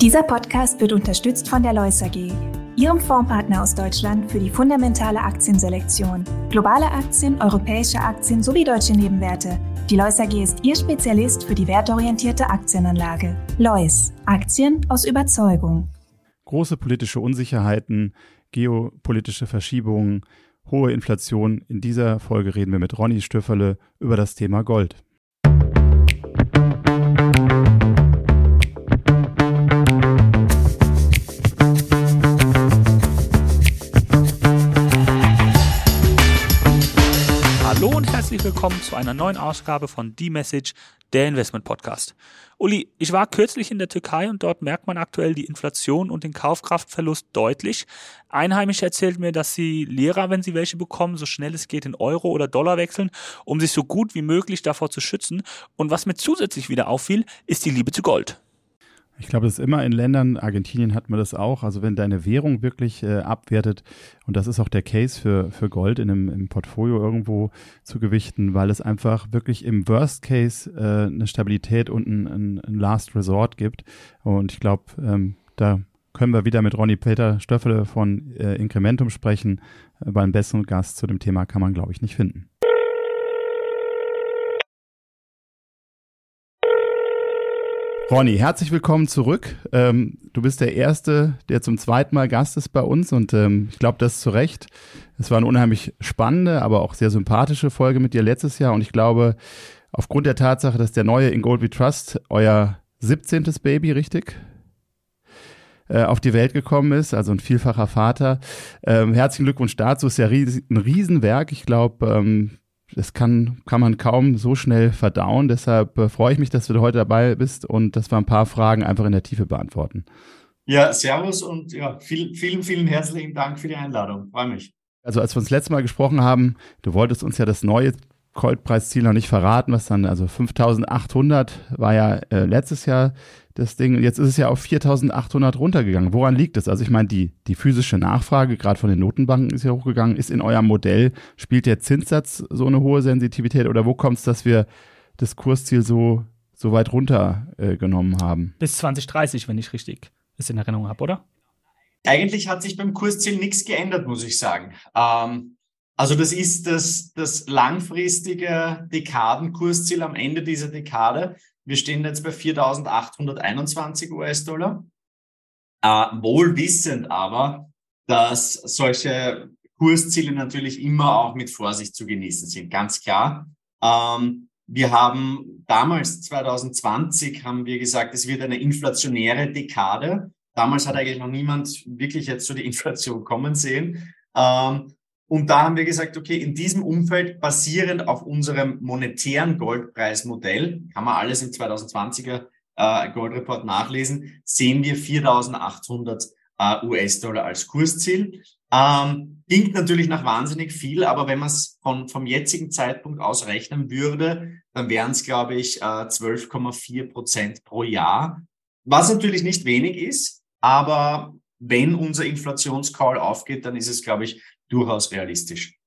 Dieser Podcast wird unterstützt von der Lois AG, Ihrem Fondspartner aus Deutschland für die fundamentale Aktienselektion. Globale Aktien, europäische Aktien sowie deutsche Nebenwerte. Die Lois AG ist Ihr Spezialist für die wertorientierte Aktienanlage. Lois, Aktien aus Überzeugung. Große politische Unsicherheiten, geopolitische Verschiebungen, hohe Inflation. In dieser Folge reden wir mit Ronny Stöfferle über das Thema Gold. Willkommen zu einer neuen Ausgabe von The Message, der Investment Podcast. Uli, ich war kürzlich in der Türkei und dort merkt man aktuell die Inflation und den Kaufkraftverlust deutlich. Einheimische erzählt mir, dass sie Lehrer, wenn sie welche bekommen, so schnell es geht in Euro oder Dollar wechseln, um sich so gut wie möglich davor zu schützen. Und was mir zusätzlich wieder auffiel, ist die Liebe zu Gold. Ich glaube, das ist immer in Ländern, Argentinien hat man das auch, also wenn deine Währung wirklich äh, abwertet, und das ist auch der Case für, für Gold in einem im Portfolio irgendwo zu gewichten, weil es einfach wirklich im Worst Case äh, eine Stabilität und ein, ein, ein Last Resort gibt. Und ich glaube, ähm, da können wir wieder mit Ronny Peter Stöffele von äh, Incrementum sprechen, äh, einen besseren Gast zu dem Thema kann man, glaube ich, nicht finden. Ronny, herzlich willkommen zurück. Ähm, du bist der Erste, der zum zweiten Mal Gast ist bei uns und ähm, ich glaube, das zu Recht. Es war eine unheimlich spannende, aber auch sehr sympathische Folge mit dir letztes Jahr und ich glaube, aufgrund der Tatsache, dass der neue In Gold We Trust euer 17. Baby, richtig? Äh, auf die Welt gekommen ist, also ein vielfacher Vater. Ähm, herzlichen Glückwunsch dazu, ist ja ein Riesenwerk. Ich glaube, ähm, das kann, kann man kaum so schnell verdauen. Deshalb äh, freue ich mich, dass du heute dabei bist und dass wir ein paar Fragen einfach in der Tiefe beantworten. Ja, Servus und ja, viel, vielen, vielen herzlichen Dank für die Einladung. Freue mich. Also als wir uns das letzte Mal gesprochen haben, du wolltest uns ja das neue Goldpreisziel noch nicht verraten, was dann, also 5800 war ja äh, letztes Jahr das Ding. Jetzt ist es ja auf 4800 runtergegangen. Woran liegt es? Also ich meine, die, die physische Nachfrage, gerade von den Notenbanken, ist ja hochgegangen. Ist in eurem Modell, spielt der Zinssatz so eine hohe Sensitivität oder wo kommt es, dass wir das Kursziel so, so weit runtergenommen äh, haben? Bis 2030, wenn ich richtig es in Erinnerung habe, oder? Eigentlich hat sich beim Kursziel nichts geändert, muss ich sagen. Ähm, also das ist das, das langfristige Dekadenkursziel am Ende dieser Dekade. Wir stehen jetzt bei 4.821 US-Dollar. Äh, wohl wissend aber, dass solche Kursziele natürlich immer auch mit Vorsicht zu genießen sind, ganz klar. Ähm, wir haben damals, 2020, haben wir gesagt, es wird eine inflationäre Dekade. Damals hat eigentlich noch niemand wirklich jetzt so die Inflation kommen sehen. Ähm, und da haben wir gesagt, okay, in diesem Umfeld basierend auf unserem monetären Goldpreismodell, kann man alles im 2020er äh, Goldreport nachlesen, sehen wir 4.800 äh, US-Dollar als Kursziel. Ähm, klingt natürlich nach wahnsinnig viel, aber wenn man es vom jetzigen Zeitpunkt aus rechnen würde, dann wären es, glaube ich, äh, 12,4 Prozent pro Jahr, was natürlich nicht wenig ist, aber wenn unser Inflationscall aufgeht, dann ist es, glaube ich, durchaus realistisch.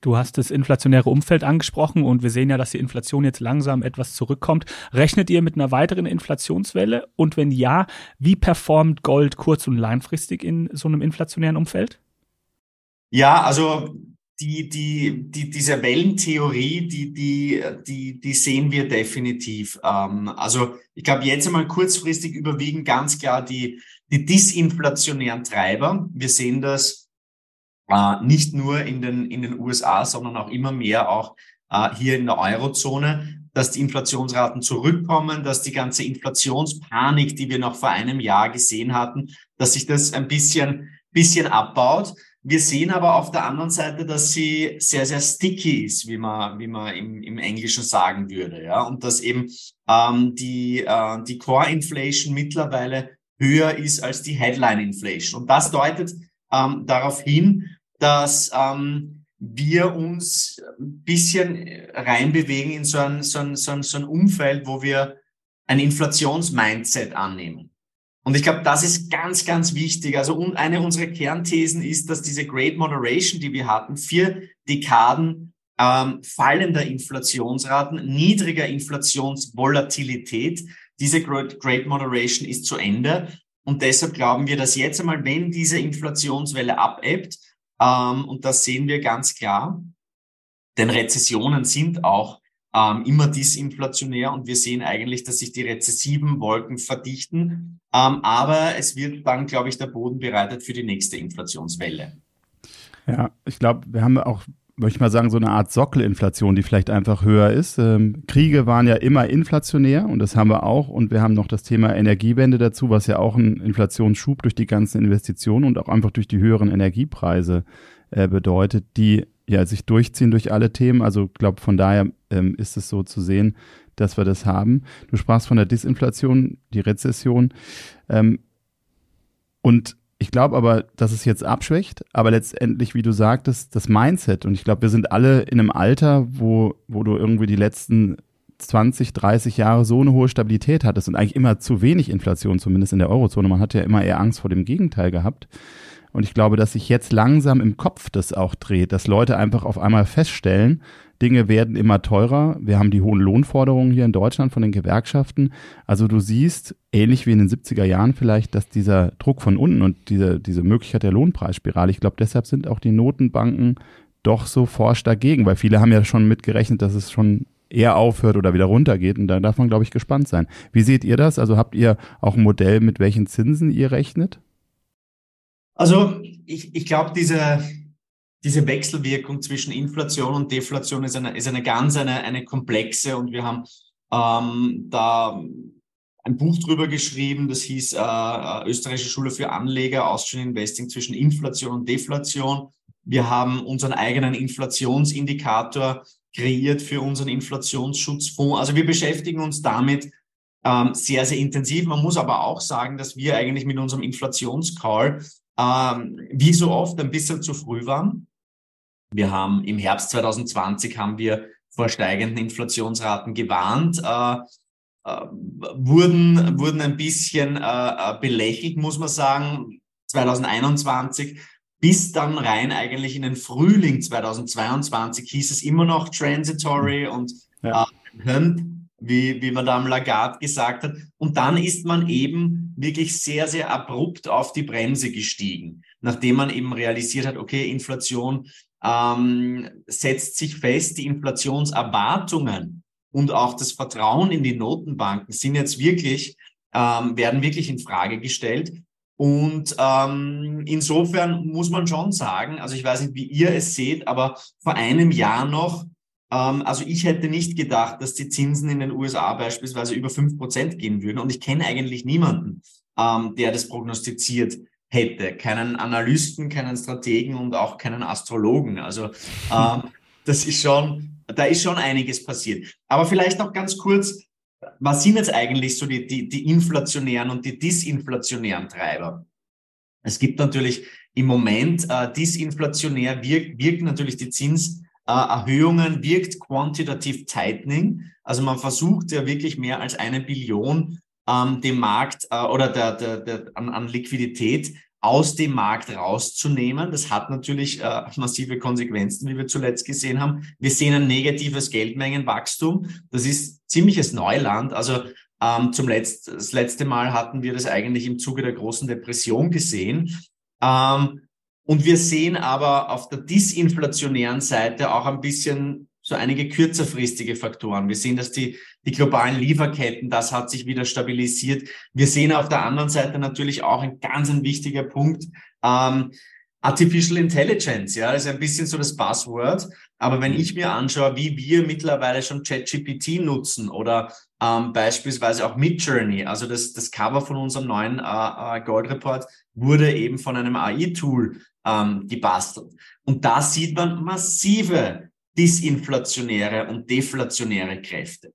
Du hast das inflationäre Umfeld angesprochen und wir sehen ja, dass die Inflation jetzt langsam etwas zurückkommt. Rechnet ihr mit einer weiteren Inflationswelle? Und wenn ja, wie performt Gold kurz- und langfristig in so einem inflationären Umfeld? Ja, also die, die, die, diese Wellentheorie, die, die, die, die sehen wir definitiv. Ähm, also ich glaube, jetzt einmal kurzfristig überwiegen ganz klar die, die disinflationären Treiber. Wir sehen das äh, nicht nur in den, in den USA, sondern auch immer mehr auch äh, hier in der Eurozone, dass die Inflationsraten zurückkommen, dass die ganze Inflationspanik, die wir noch vor einem Jahr gesehen hatten, dass sich das ein bisschen, bisschen abbaut. Wir sehen aber auf der anderen Seite, dass sie sehr, sehr sticky ist, wie man, wie man im, im Englischen sagen würde, ja, und dass eben ähm, die, äh, die Core Inflation mittlerweile höher ist als die Headline Inflation. Und das deutet ähm, darauf hin, dass ähm, wir uns ein bisschen reinbewegen in so ein, so, ein, so, ein, so ein Umfeld, wo wir ein Inflationsmindset annehmen. Und ich glaube, das ist ganz, ganz wichtig. Also eine unserer Kernthesen ist, dass diese Great Moderation, die wir hatten, vier Dekaden ähm, fallender Inflationsraten, niedriger Inflationsvolatilität, Diese Great Moderation ist zu Ende. Und deshalb glauben wir, dass jetzt einmal, wenn diese Inflationswelle abebbt, ähm, und das sehen wir ganz klar, denn Rezessionen sind auch ähm, immer disinflationär und wir sehen eigentlich, dass sich die rezessiven Wolken verdichten. Ähm, aber es wird dann, glaube ich, der Boden bereitet für die nächste Inflationswelle. Ja, ich glaube, wir haben auch möchte ich mal sagen, so eine Art Sockelinflation, die vielleicht einfach höher ist. Ähm, Kriege waren ja immer inflationär und das haben wir auch. Und wir haben noch das Thema Energiewende dazu, was ja auch einen Inflationsschub durch die ganzen Investitionen und auch einfach durch die höheren Energiepreise äh, bedeutet, die ja sich durchziehen durch alle Themen. Also glaube, von daher ähm, ist es so zu sehen, dass wir das haben. Du sprachst von der Disinflation, die Rezession. Ähm, und ich glaube aber, dass es jetzt abschwächt, aber letztendlich, wie du sagtest, das Mindset. Und ich glaube, wir sind alle in einem Alter, wo, wo du irgendwie die letzten 20, 30 Jahre so eine hohe Stabilität hattest und eigentlich immer zu wenig Inflation, zumindest in der Eurozone. Man hat ja immer eher Angst vor dem Gegenteil gehabt. Und ich glaube, dass sich jetzt langsam im Kopf das auch dreht, dass Leute einfach auf einmal feststellen, Dinge werden immer teurer. Wir haben die hohen Lohnforderungen hier in Deutschland von den Gewerkschaften. Also du siehst, ähnlich wie in den 70er Jahren vielleicht, dass dieser Druck von unten und diese, diese Möglichkeit der Lohnpreisspirale, ich glaube, deshalb sind auch die Notenbanken doch so forsch dagegen, weil viele haben ja schon mitgerechnet, dass es schon eher aufhört oder wieder runtergeht. Und da darf man, glaube ich, gespannt sein. Wie seht ihr das? Also habt ihr auch ein Modell, mit welchen Zinsen ihr rechnet? Also ich, ich glaube, diese, diese Wechselwirkung zwischen Inflation und Deflation ist eine, ist eine ganz eine, eine komplexe und wir haben ähm, da ein Buch drüber geschrieben, das hieß äh, äh, Österreichische Schule für Anleger, Austrian Investing zwischen Inflation und Deflation. Wir haben unseren eigenen Inflationsindikator kreiert für unseren Inflationsschutzfonds. Also wir beschäftigen uns damit ähm, sehr, sehr intensiv. Man muss aber auch sagen, dass wir eigentlich mit unserem Inflationscall ähm, wie so oft ein bisschen zu früh waren. Wir haben im Herbst 2020 haben wir vor steigenden Inflationsraten gewarnt, äh, äh, wurden, wurden ein bisschen äh, äh belächelt, muss man sagen, 2021 bis dann rein eigentlich in den Frühling 2022 hieß es immer noch transitory und ja. äh, wie, wie Madame Lagarde gesagt hat. Und dann ist man eben wirklich sehr, sehr abrupt auf die Bremse gestiegen, nachdem man eben realisiert hat, okay, Inflation ähm, setzt sich fest, die Inflationserwartungen und auch das Vertrauen in die Notenbanken sind jetzt wirklich, ähm, werden wirklich in Frage gestellt. Und ähm, insofern muss man schon sagen, also ich weiß nicht, wie ihr es seht, aber vor einem Jahr noch, ähm, also ich hätte nicht gedacht, dass die Zinsen in den USA beispielsweise über fünf Prozent gehen würden. Und ich kenne eigentlich niemanden, ähm, der das prognostiziert hätte. Keinen Analysten, keinen Strategen und auch keinen Astrologen. Also ähm, das ist schon, da ist schon einiges passiert. Aber vielleicht noch ganz kurz, was sind jetzt eigentlich so die, die, die inflationären und die disinflationären Treiber? Es gibt natürlich im Moment äh, disinflationär wirkt, wirken natürlich die Zinserhöhungen, wirkt Quantitative Tightening. Also man versucht ja wirklich mehr als eine Billion ähm, dem Markt äh, oder der, der, der, an, an Liquidität aus dem Markt rauszunehmen. Das hat natürlich äh, massive Konsequenzen, wie wir zuletzt gesehen haben. Wir sehen ein negatives Geldmengenwachstum. Das ist ziemliches Neuland. Also ähm, zum Letzt, das letzte Mal hatten wir das eigentlich im Zuge der großen Depression gesehen. Ähm, und wir sehen aber auf der disinflationären Seite auch ein bisschen so einige kürzerfristige Faktoren. Wir sehen, dass die, die globalen Lieferketten, das hat sich wieder stabilisiert. Wir sehen auf der anderen Seite natürlich auch ein ganz ein wichtiger Punkt, ähm, Artificial Intelligence, ja, das ist ein bisschen so das Buzzword. Aber wenn ich mir anschaue, wie wir mittlerweile schon ChatGPT nutzen oder ähm, beispielsweise auch Midjourney, also das, das Cover von unserem neuen äh, äh, Gold Report wurde eben von einem AI-Tool ähm, gebastelt. Und da sieht man massive disinflationäre und deflationäre Kräfte.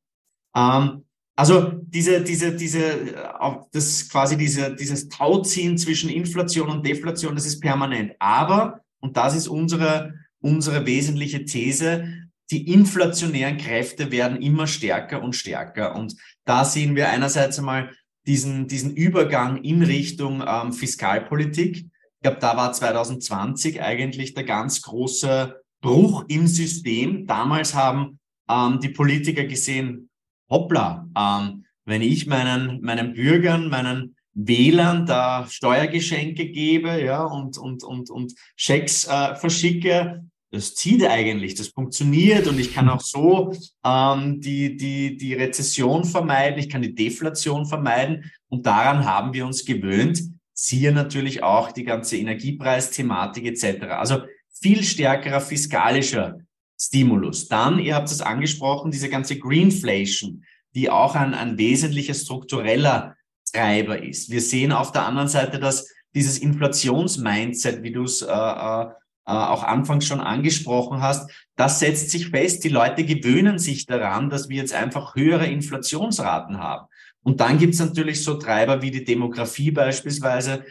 Ähm, also diese, diese, diese, äh, das quasi diese, dieses Tauziehen zwischen Inflation und Deflation, das ist permanent. Aber, und das ist unsere, unsere wesentliche These, die inflationären Kräfte werden immer stärker und stärker. Und da sehen wir einerseits einmal diesen, diesen Übergang in Richtung ähm, Fiskalpolitik. Ich glaube, da war 2020 eigentlich der ganz große Bruch im System. Damals haben ähm, die Politiker gesehen, hoppla, ähm, wenn ich meinen, meinen Bürgern, meinen Wählern da Steuergeschenke gebe, ja, und, und, und, und Schecks äh, verschicke, das zieht eigentlich, das funktioniert und ich kann auch so ähm, die, die, die Rezession vermeiden, ich kann die Deflation vermeiden und daran haben wir uns gewöhnt. Siehe natürlich auch die ganze Energiepreisthematik etc. Also viel stärkerer fiskalischer Stimulus. Dann, ihr habt es angesprochen, diese ganze Greenflation, die auch ein, ein wesentlicher struktureller Treiber ist. Wir sehen auf der anderen Seite, dass dieses Inflationsmindset, wie du es äh, äh, äh, auch anfangs schon angesprochen hast, das setzt sich fest. Die Leute gewöhnen sich daran, dass wir jetzt einfach höhere Inflationsraten haben. Und dann gibt es natürlich so Treiber wie die Demografie beispielsweise,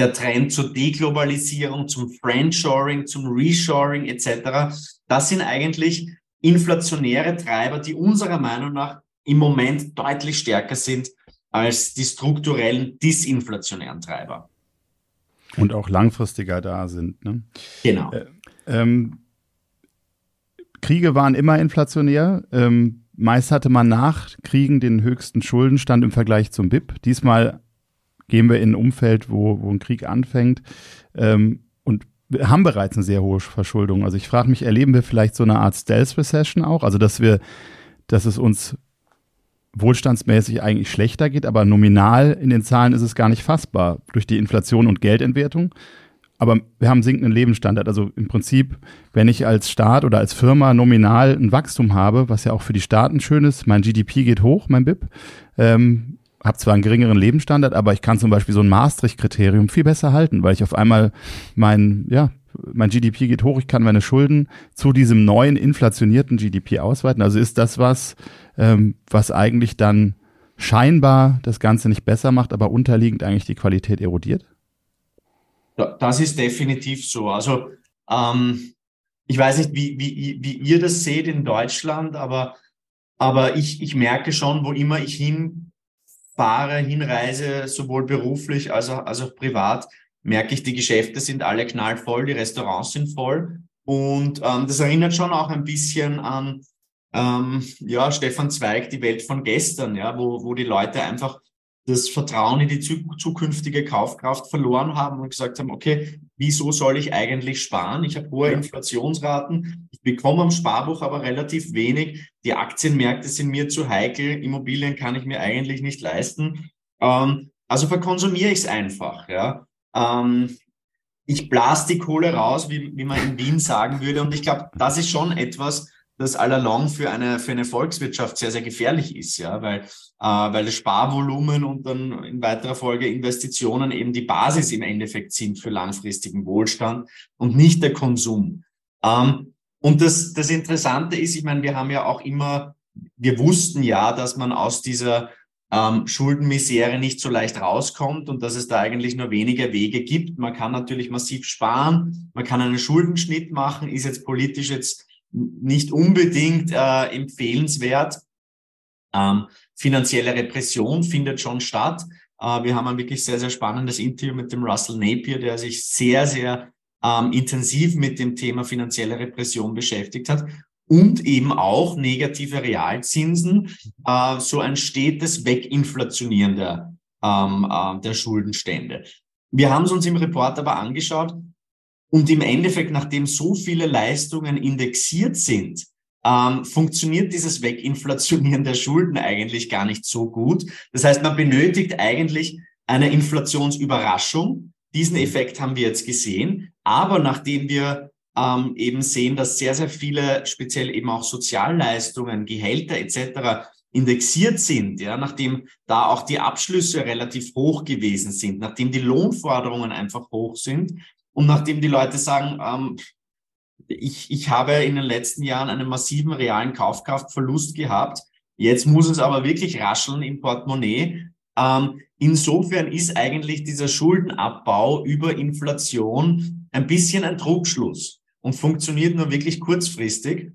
der Trend zur Deglobalisierung, zum Friendshoring, zum Reshoring etc. Das sind eigentlich inflationäre Treiber, die unserer Meinung nach im Moment deutlich stärker sind als die strukturellen disinflationären Treiber. Und auch langfristiger da sind. Ne? Genau. Äh, ähm, Kriege waren immer inflationär. Ähm, meist hatte man nach Kriegen den höchsten Schuldenstand im Vergleich zum BIP. Diesmal gehen wir in ein Umfeld, wo, wo ein Krieg anfängt. Ähm, und haben bereits eine sehr hohe Verschuldung. Also ich frage mich, erleben wir vielleicht so eine Art Stealth Recession auch? Also dass wir, dass es uns wohlstandsmäßig eigentlich schlechter geht, aber nominal in den Zahlen ist es gar nicht fassbar durch die Inflation und Geldentwertung. Aber wir haben sinkenden Lebensstandard. Also im Prinzip, wenn ich als Staat oder als Firma nominal ein Wachstum habe, was ja auch für die Staaten schön ist, mein GDP geht hoch, mein BIP, ähm, habe zwar einen geringeren Lebensstandard, aber ich kann zum Beispiel so ein Maastricht-Kriterium viel besser halten, weil ich auf einmal mein, ja, mein GDP geht hoch, ich kann meine Schulden zu diesem neuen inflationierten GDP ausweiten. Also ist das was, ähm, was eigentlich dann scheinbar das Ganze nicht besser macht, aber unterliegend eigentlich die Qualität erodiert? Das ist definitiv so. Also ähm, ich weiß nicht, wie, wie, wie ihr das seht in Deutschland, aber, aber ich, ich merke schon, wo immer ich hinfahre, hinreise, sowohl beruflich als auch, als auch privat, merke ich, die Geschäfte sind alle knallvoll, die Restaurants sind voll. Und ähm, das erinnert schon auch ein bisschen an ähm, ja, Stefan Zweig, die Welt von gestern, ja, wo, wo die Leute einfach das Vertrauen in die zukünftige Kaufkraft verloren haben und gesagt haben, okay, wieso soll ich eigentlich sparen? Ich habe hohe Inflationsraten, ich bekomme am Sparbuch aber relativ wenig, die Aktienmärkte sind mir zu heikel, Immobilien kann ich mir eigentlich nicht leisten. Ähm, also verkonsumiere ich es einfach. Ja. Ähm, ich blase die Kohle raus, wie, wie man in Wien sagen würde. Und ich glaube, das ist schon etwas, das allalong für eine, für eine Volkswirtschaft sehr, sehr gefährlich ist, ja, weil, äh, weil das Sparvolumen und dann in weiterer Folge Investitionen eben die Basis im Endeffekt sind für langfristigen Wohlstand und nicht der Konsum. Ähm, und das, das Interessante ist, ich meine, wir haben ja auch immer, wir wussten ja, dass man aus dieser ähm, Schuldenmisere nicht so leicht rauskommt und dass es da eigentlich nur weniger Wege gibt. Man kann natürlich massiv sparen, man kann einen Schuldenschnitt machen, ist jetzt politisch jetzt nicht unbedingt äh, empfehlenswert. Ähm, finanzielle Repression findet schon statt. Äh, wir haben ein wirklich sehr, sehr spannendes Interview mit dem Russell Napier, der sich sehr, sehr ähm, intensiv mit dem Thema finanzielle Repression beschäftigt hat und eben auch negative Realzinsen, äh, so ein stetes Weginflationieren der, ähm, äh, der Schuldenstände. Wir haben es uns im Report aber angeschaut und im Endeffekt, nachdem so viele Leistungen indexiert sind, ähm, funktioniert dieses Weginflationieren der Schulden eigentlich gar nicht so gut. Das heißt, man benötigt eigentlich eine Inflationsüberraschung. Diesen Effekt haben wir jetzt gesehen. Aber nachdem wir ähm, eben sehen, dass sehr, sehr viele, speziell eben auch Sozialleistungen, Gehälter etc. indexiert sind, ja, nachdem da auch die Abschlüsse relativ hoch gewesen sind, nachdem die Lohnforderungen einfach hoch sind, und nachdem die Leute sagen, ähm, ich, ich habe in den letzten Jahren einen massiven realen Kaufkraftverlust gehabt, jetzt muss es aber wirklich rascheln im Portemonnaie. Ähm, insofern ist eigentlich dieser Schuldenabbau über Inflation ein bisschen ein Trugschluss und funktioniert nur wirklich kurzfristig.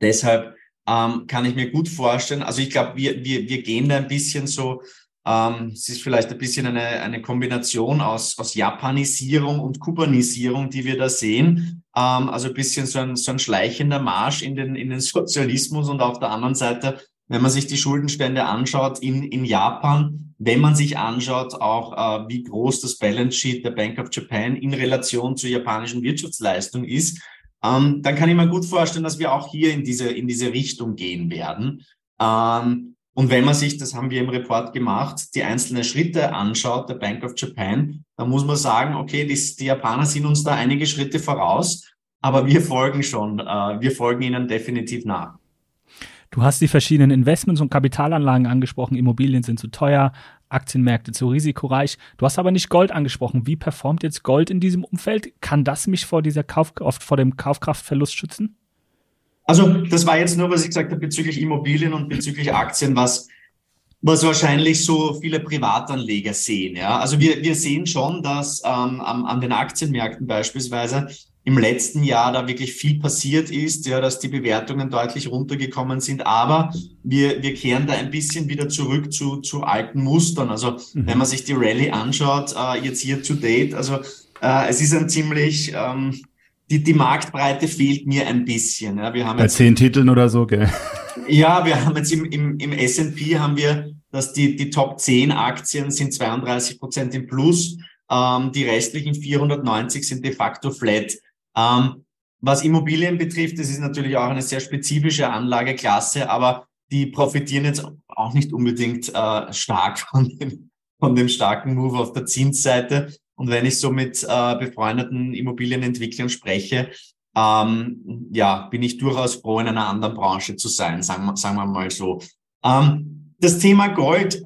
Deshalb ähm, kann ich mir gut vorstellen, also ich glaube, wir, wir, wir gehen da ein bisschen so ähm, es ist vielleicht ein bisschen eine, eine Kombination aus, aus Japanisierung und Kubanisierung, die wir da sehen. Ähm, also ein bisschen so ein, so ein schleichender Marsch in den, in den Sozialismus und auf der anderen Seite wenn man sich die Schuldenstände anschaut in, in Japan, wenn man sich anschaut auch, äh, wie groß das Balance Sheet der Bank of Japan in Relation zur japanischen Wirtschaftsleistung ist, ähm, dann kann ich mir gut vorstellen, dass wir auch hier in diese, in diese Richtung gehen werden. Ähm, und wenn man sich, das haben wir im Report gemacht, die einzelnen Schritte anschaut, der Bank of Japan, dann muss man sagen, okay, die, die Japaner sind uns da einige Schritte voraus, aber wir folgen schon, äh, wir folgen ihnen definitiv nach. Du hast die verschiedenen Investments und Kapitalanlagen angesprochen. Immobilien sind zu teuer, Aktienmärkte zu risikoreich. Du hast aber nicht Gold angesprochen. Wie performt jetzt Gold in diesem Umfeld? Kann das mich vor dieser Kauf, vor dem Kaufkraftverlust schützen? Also das war jetzt nur, was ich gesagt habe bezüglich Immobilien und bezüglich Aktien, was was wahrscheinlich so viele Privatanleger sehen. Ja, also wir, wir sehen schon, dass ähm, an, an den Aktienmärkten beispielsweise im letzten Jahr da wirklich viel passiert ist, ja, dass die Bewertungen deutlich runtergekommen sind. Aber wir, wir kehren da ein bisschen wieder zurück zu, zu alten Mustern. Also mhm. wenn man sich die Rallye anschaut, äh, jetzt hier to date, also äh, es ist ein ziemlich ähm, die, die Marktbreite fehlt mir ein bisschen. Ja. Wir haben Bei jetzt, zehn Titeln oder so, gell? Ja, wir haben jetzt im, im, im S&P haben wir, dass die, die Top 10 Aktien sind 32 Prozent im Plus, ähm, die restlichen 490 sind de facto flat. Ähm, was Immobilien betrifft, das ist natürlich auch eine sehr spezifische Anlageklasse, aber die profitieren jetzt auch nicht unbedingt äh, stark von dem, von dem starken Move auf der Zinsseite. Und wenn ich so mit äh, befreundeten Immobilienentwicklern spreche, ähm, ja, bin ich durchaus froh, in einer anderen Branche zu sein, sagen wir, sagen wir mal so. Ähm, das Thema Gold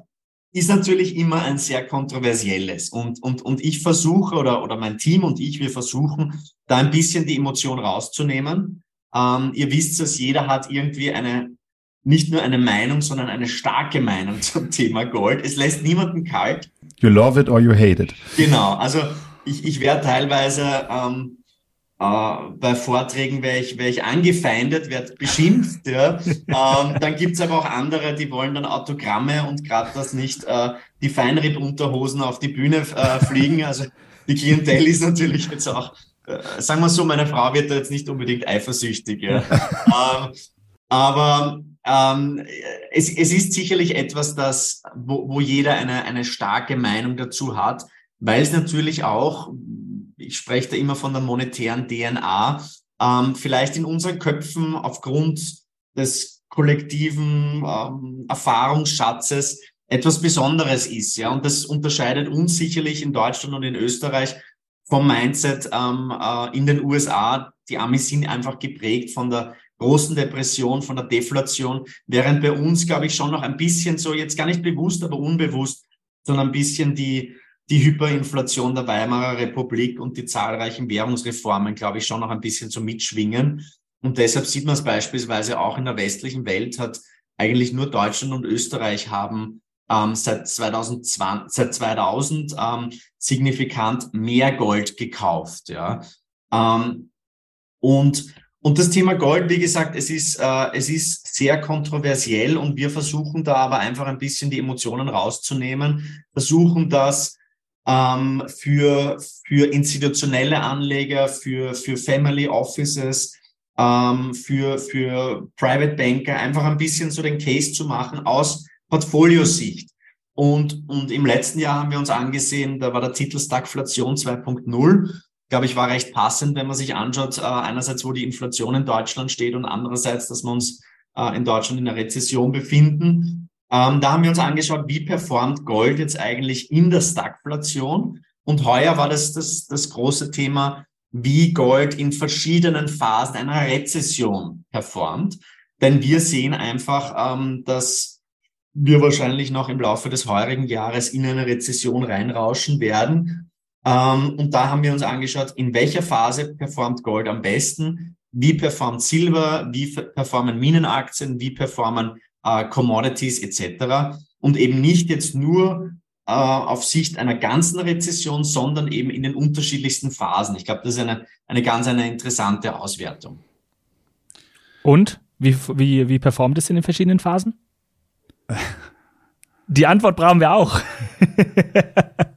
ist natürlich immer ein sehr kontroversielles und, und, und ich versuche oder, oder mein Team und ich, wir versuchen, da ein bisschen die Emotion rauszunehmen. Ähm, ihr wisst es, jeder hat irgendwie eine, nicht nur eine Meinung, sondern eine starke Meinung zum Thema Gold. Es lässt niemanden kalt. You love it or you hate it. Genau, also ich, ich werde teilweise ähm, äh, bei Vorträgen wäre ich, wär ich angefeindet, werde beschimpft. Ja. ähm, dann gibt's aber auch andere, die wollen dann Autogramme und gerade das nicht äh, die Feinripp-Unterhosen auf die Bühne äh, fliegen. Also die Klientel ist natürlich jetzt auch, äh, sagen wir so, meine Frau wird da jetzt nicht unbedingt eifersüchtig. Ja. ähm, aber ähm, es, es ist sicherlich etwas, das, wo, wo jeder eine, eine starke Meinung dazu hat, weil es natürlich auch, ich spreche da immer von der monetären DNA, ähm, vielleicht in unseren Köpfen aufgrund des kollektiven ähm, Erfahrungsschatzes etwas Besonderes ist. Ja, und das unterscheidet uns sicherlich in Deutschland und in Österreich vom Mindset ähm, äh, in den USA. Die Amis sind einfach geprägt von der großen Depression, von der Deflation, während bei uns, glaube ich, schon noch ein bisschen so, jetzt gar nicht bewusst, aber unbewusst, sondern ein bisschen die, die Hyperinflation der Weimarer Republik und die zahlreichen Währungsreformen, glaube ich, schon noch ein bisschen so mitschwingen. Und deshalb sieht man es beispielsweise auch in der westlichen Welt, hat eigentlich nur Deutschland und Österreich haben ähm, seit 2020, seit 2000 ähm, signifikant mehr Gold gekauft. Ja. Ähm, und und das Thema Gold, wie gesagt, es ist, äh, es ist sehr kontroversiell und wir versuchen da aber einfach ein bisschen die Emotionen rauszunehmen, versuchen das ähm, für, für institutionelle Anleger, für, für Family Offices, ähm, für, für Private Banker einfach ein bisschen so den Case zu machen aus Portfoliosicht. Und, und im letzten Jahr haben wir uns angesehen, da war der Titel Stagflation 2.0 glaube ich, war recht passend, wenn man sich anschaut, äh, einerseits, wo die Inflation in Deutschland steht und andererseits, dass wir uns äh, in Deutschland in einer Rezession befinden. Ähm, da haben wir uns angeschaut, wie performt Gold jetzt eigentlich in der Stagflation. Und heuer war das, das das große Thema, wie Gold in verschiedenen Phasen einer Rezession performt. Denn wir sehen einfach, ähm, dass wir wahrscheinlich noch im Laufe des heurigen Jahres in eine Rezession reinrauschen werden ähm, und da haben wir uns angeschaut, in welcher Phase performt Gold am besten, wie performt Silber, wie performen Minenaktien, wie performen äh, Commodities etc. Und eben nicht jetzt nur äh, auf Sicht einer ganzen Rezession, sondern eben in den unterschiedlichsten Phasen. Ich glaube, das ist eine, eine ganz eine interessante Auswertung. Und wie, wie, wie performt es in den verschiedenen Phasen? Die Antwort brauchen wir auch.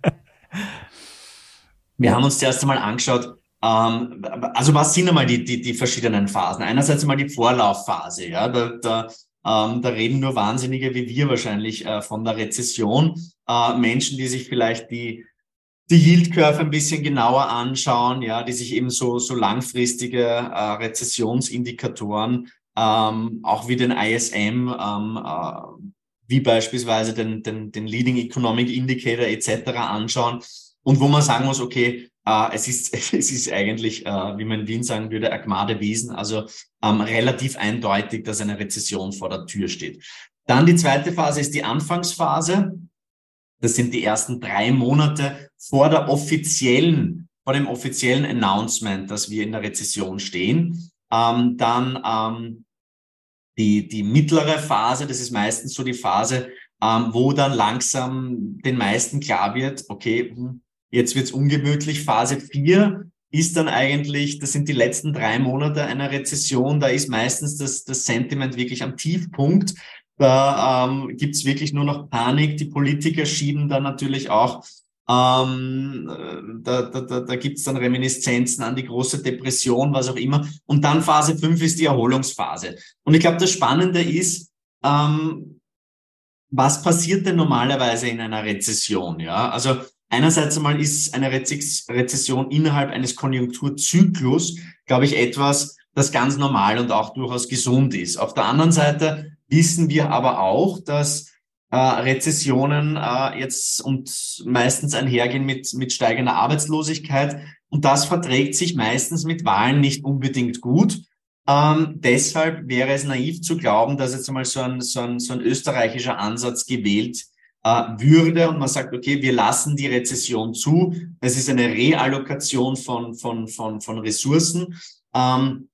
Wir haben uns zuerst einmal angeschaut, ähm, also was sind einmal die, die, die verschiedenen Phasen? Einerseits einmal die Vorlaufphase, ja, da, da Ähm, da reden nur Wahnsinnige wie wir wahrscheinlich äh, von der Rezession. Äh, Menschen, die sich vielleicht die die Yield Curve ein bisschen genauer anschauen, ja, die sich eben so, so langfristige äh, Rezessionsindikatoren, ähm, auch wie den ISM, ähm, äh, wie beispielsweise den, den, den Leading Economic Indicator etc. anschauen und wo man sagen muss, okay, äh, es, ist, es ist eigentlich, äh, wie man in Wien sagen würde, Agmade Wesen, also ähm, relativ eindeutig, dass eine Rezession vor der Tür steht. Dann die zweite Phase ist die Anfangsphase. Das sind die ersten drei Monate vor der offiziellen, vor dem offiziellen Announcement, dass wir in der Rezession stehen. Ähm, dann ähm, die, die mittlere Phase, das ist meistens so die Phase, ähm, wo dann langsam den meisten klar wird, okay, hm, jetzt wird's ungemütlich. Phase vier ist dann eigentlich, das sind die letzten drei Monate einer Rezession, da ist meistens das, das Sentiment wirklich am Tiefpunkt. Da ähm, gibt's wirklich nur noch Panik. Die Politiker schieben dann natürlich auch, ähm, da, da, da, da gibt dann Reminiszenzen an die große Depression, was auch immer. Und dann Phase 5 ist die Erholungsphase. Und ich glaube, das Spannende ist, ähm, was passiert denn normalerweise in einer Rezession? Ja, also einerseits einmal ist eine Rezession innerhalb eines Konjunkturzyklus, glaube ich, etwas, das ganz normal und auch durchaus gesund ist. Auf der anderen Seite wissen wir aber auch, dass äh, Rezessionen äh, jetzt und meistens einhergehen mit, mit steigender Arbeitslosigkeit. Und das verträgt sich meistens mit Wahlen nicht unbedingt gut. Ähm, deshalb wäre es naiv zu glauben, dass jetzt einmal so ein, so ein, so ein österreichischer Ansatz gewählt äh, würde und man sagt, okay, wir lassen die Rezession zu. Es ist eine Reallokation von, von, von, von Ressourcen. Ähm,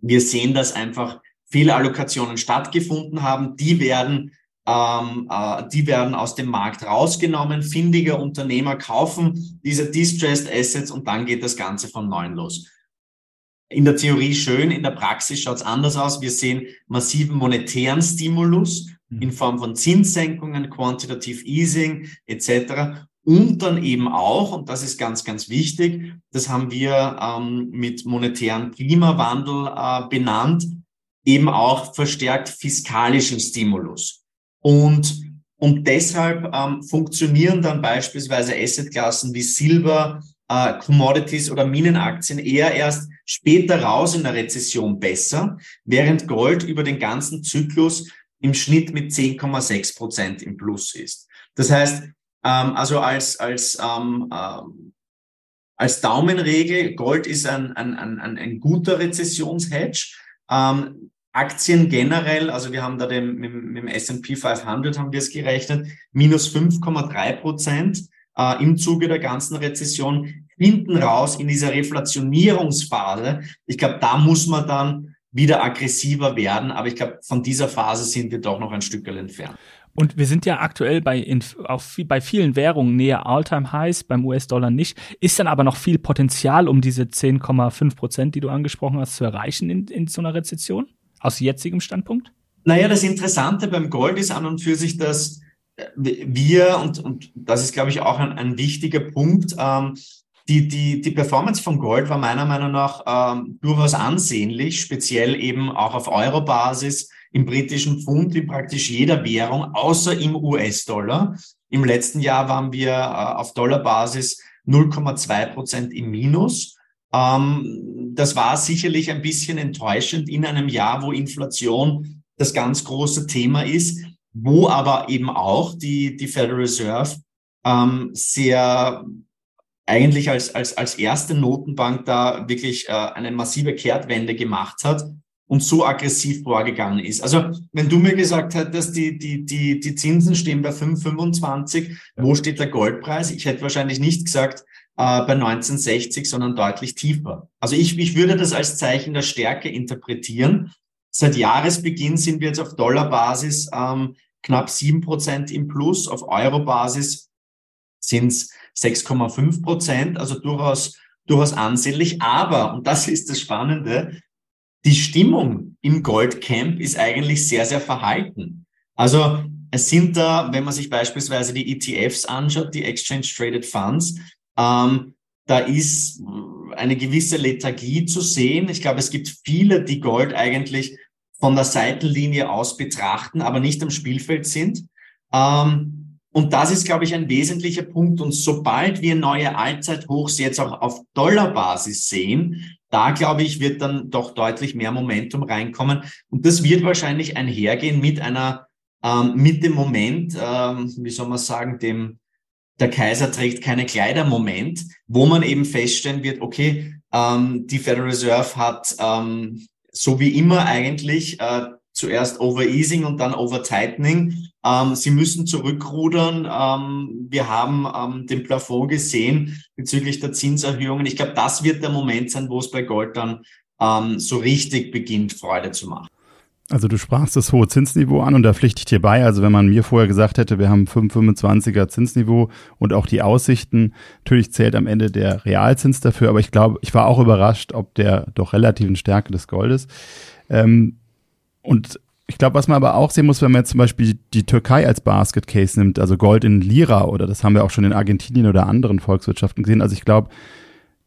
wir sehen, dass einfach Fehlallokationen stattgefunden haben. Die werden, ähm, äh, die werden aus dem Markt rausgenommen. Findige Unternehmer kaufen diese Distressed Assets und dann geht das Ganze von neuem los. In der Theorie schön, in der Praxis schaut es anders aus. Wir sehen massiven monetären Stimulus in. Form von Zinssenkungen, Quantitative Easing etc. Und dann eben auch, und das ist ganz, ganz wichtig, das haben wir ähm, mit monetären Klimawandel äh, benannt, eben auch verstärkt fiskalischen Stimulus. Und, und deshalb ähm, funktionieren dann beispielsweise Assetklassen wie Silber, äh, Commodities oder Minenaktien eher erst später raus in der Rezession besser, während Gold über den ganzen Zyklus im Schnitt mit 10,6 Prozent im Plus ist. Das heißt, ähm, also als, als, ähm, ähm, als Daumenregel, Gold ist ein, ein, ein, ein guter Rezessionshedge. Ähm, Aktien generell, also wir haben da dem, mit, mit dem S&P 500 haben wir es gerechnet, minus 5,3 Prozent äh, im Zuge der ganzen Rezession hinten raus in dieser Reflationierungsphase. Ich glaube, da muss man dann wieder aggressiver werden, aber ich glaube, von dieser Phase sind wir doch noch ein Stück entfernt. Und wir sind ja aktuell bei, in, auf, bei vielen Währungen näher All-Time-Highs, beim US-Dollar nicht. Ist dann aber noch viel Potenzial, um diese 10,5 Prozent, die du angesprochen hast, zu erreichen in, in so einer Rezession? Aus jetzigem Standpunkt? Naja, das Interessante beim Gold ist an und für sich, dass wir, und, und das ist, glaube ich, auch ein, ein wichtiger Punkt, ähm, die, die, die Performance von Gold war meiner Meinung nach ähm, durchaus ansehnlich, speziell eben auch auf Euro-Basis, im britischen Pfund, in praktisch jeder Währung, außer im US-Dollar. Im letzten Jahr waren wir äh, auf Dollar-Basis 0,2 Prozent im Minus. Ähm, das war sicherlich ein bisschen enttäuschend in einem Jahr, wo Inflation das ganz große Thema ist, wo aber eben auch die, die Federal Reserve ähm, sehr eigentlich als, als, als erste Notenbank da wirklich äh, eine massive Kehrtwende gemacht hat und so aggressiv vorgegangen ist. Also wenn du mir gesagt hättest, die, die, die, die Zinsen stehen bei 5,25, wo steht der Goldpreis? Ich hätte wahrscheinlich nicht gesagt äh, bei 1960, sondern deutlich tiefer. Also ich, ich würde das als Zeichen der Stärke interpretieren. Seit Jahresbeginn sind wir jetzt auf Dollarbasis ähm, knapp sieben Prozent im Plus, auf Eurobasis sind es 6,5 Prozent, also durchaus, durchaus ansehnlich. Aber, und das ist das Spannende, die Stimmung im Goldcamp ist eigentlich sehr, sehr verhalten. Also es sind da, wenn man sich beispielsweise die ETFs anschaut, die Exchange Traded Funds, ähm, da ist eine gewisse Lethargie zu sehen. Ich glaube, es gibt viele, die Gold eigentlich von der Seitenlinie aus betrachten, aber nicht am Spielfeld sind. Ähm, und das ist, glaube ich, ein wesentlicher Punkt. Und sobald wir neue Allzeithochs jetzt auch auf Dollarbasis sehen, da glaube ich, wird dann doch deutlich mehr Momentum reinkommen. Und das wird wahrscheinlich einhergehen mit einer, ähm, mit dem Moment, ähm, wie soll man sagen, dem, der Kaiser trägt keine Kleider Moment, wo man eben feststellen wird, okay, ähm, die Federal Reserve hat ähm, so wie immer eigentlich äh, zuerst Overeasing und dann Overtightening. Ähm, sie müssen zurückrudern. Ähm, wir haben ähm, den Plafond gesehen bezüglich der Zinserhöhungen. Ich glaube, das wird der Moment sein, wo es bei Gold dann ähm, so richtig beginnt, Freude zu machen. Also du sprachst das hohe Zinsniveau an und da pflichte ich dir bei. Also wenn man mir vorher gesagt hätte, wir haben 5,25er Zinsniveau und auch die Aussichten, natürlich zählt am Ende der Realzins dafür, aber ich glaube, ich war auch überrascht, ob der doch relativen Stärke des Goldes. Ähm, und ich glaube, was man aber auch sehen muss, wenn man jetzt zum Beispiel die Türkei als Basket Case nimmt, also Gold in Lira oder das haben wir auch schon in Argentinien oder anderen Volkswirtschaften gesehen. Also ich glaube,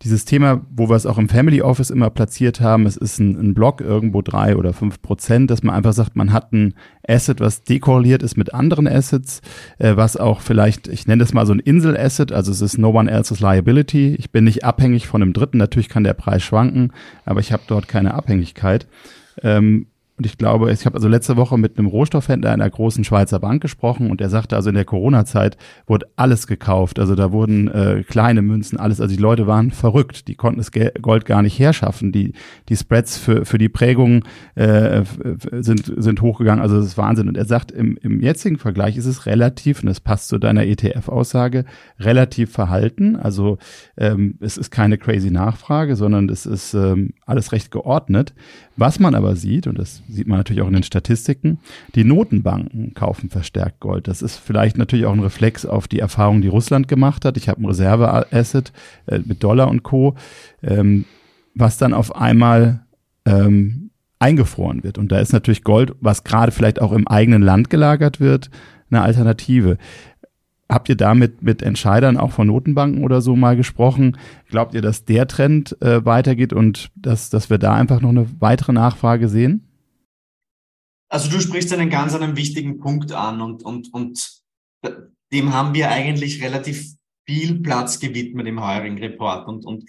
dieses Thema, wo wir es auch im Family Office immer platziert haben, es ist ein, ein Block irgendwo drei oder fünf Prozent, dass man einfach sagt, man hat ein Asset, was dekorreliert ist mit anderen Assets, äh, was auch vielleicht, ich nenne das mal so ein Insel-Asset, also es ist no one else's liability. Ich bin nicht abhängig von einem Dritten, natürlich kann der Preis schwanken, aber ich habe dort keine Abhängigkeit. Ähm, und ich glaube, ich habe also letzte Woche mit einem Rohstoffhändler einer großen Schweizer Bank gesprochen und der sagte also in der Corona-Zeit wurde alles gekauft. Also da wurden äh, kleine Münzen, alles. Also die Leute waren verrückt. Die konnten das Gold gar nicht herschaffen. Die, die Spreads für, für die Prägung äh, sind, sind hochgegangen. Also das ist Wahnsinn. Und er sagt, im, im jetzigen Vergleich ist es relativ, und das passt zu deiner ETF-Aussage, relativ verhalten. Also ähm, es ist keine crazy Nachfrage, sondern es ist ähm, alles recht geordnet. Was man aber sieht, und das sieht man natürlich auch in den Statistiken, die Notenbanken kaufen verstärkt Gold. Das ist vielleicht natürlich auch ein Reflex auf die Erfahrung, die Russland gemacht hat. Ich habe ein Reserveasset äh, mit Dollar und Co., ähm, was dann auf einmal ähm, eingefroren wird. Und da ist natürlich Gold, was gerade vielleicht auch im eigenen Land gelagert wird, eine Alternative. Habt ihr damit mit Entscheidern auch von Notenbanken oder so mal gesprochen? Glaubt ihr, dass der Trend äh, weitergeht und dass, dass wir da einfach noch eine weitere Nachfrage sehen? Also du sprichst einen ganz einen wichtigen Punkt an und, und, und dem haben wir eigentlich relativ viel Platz gewidmet im heurigen Report. Und, und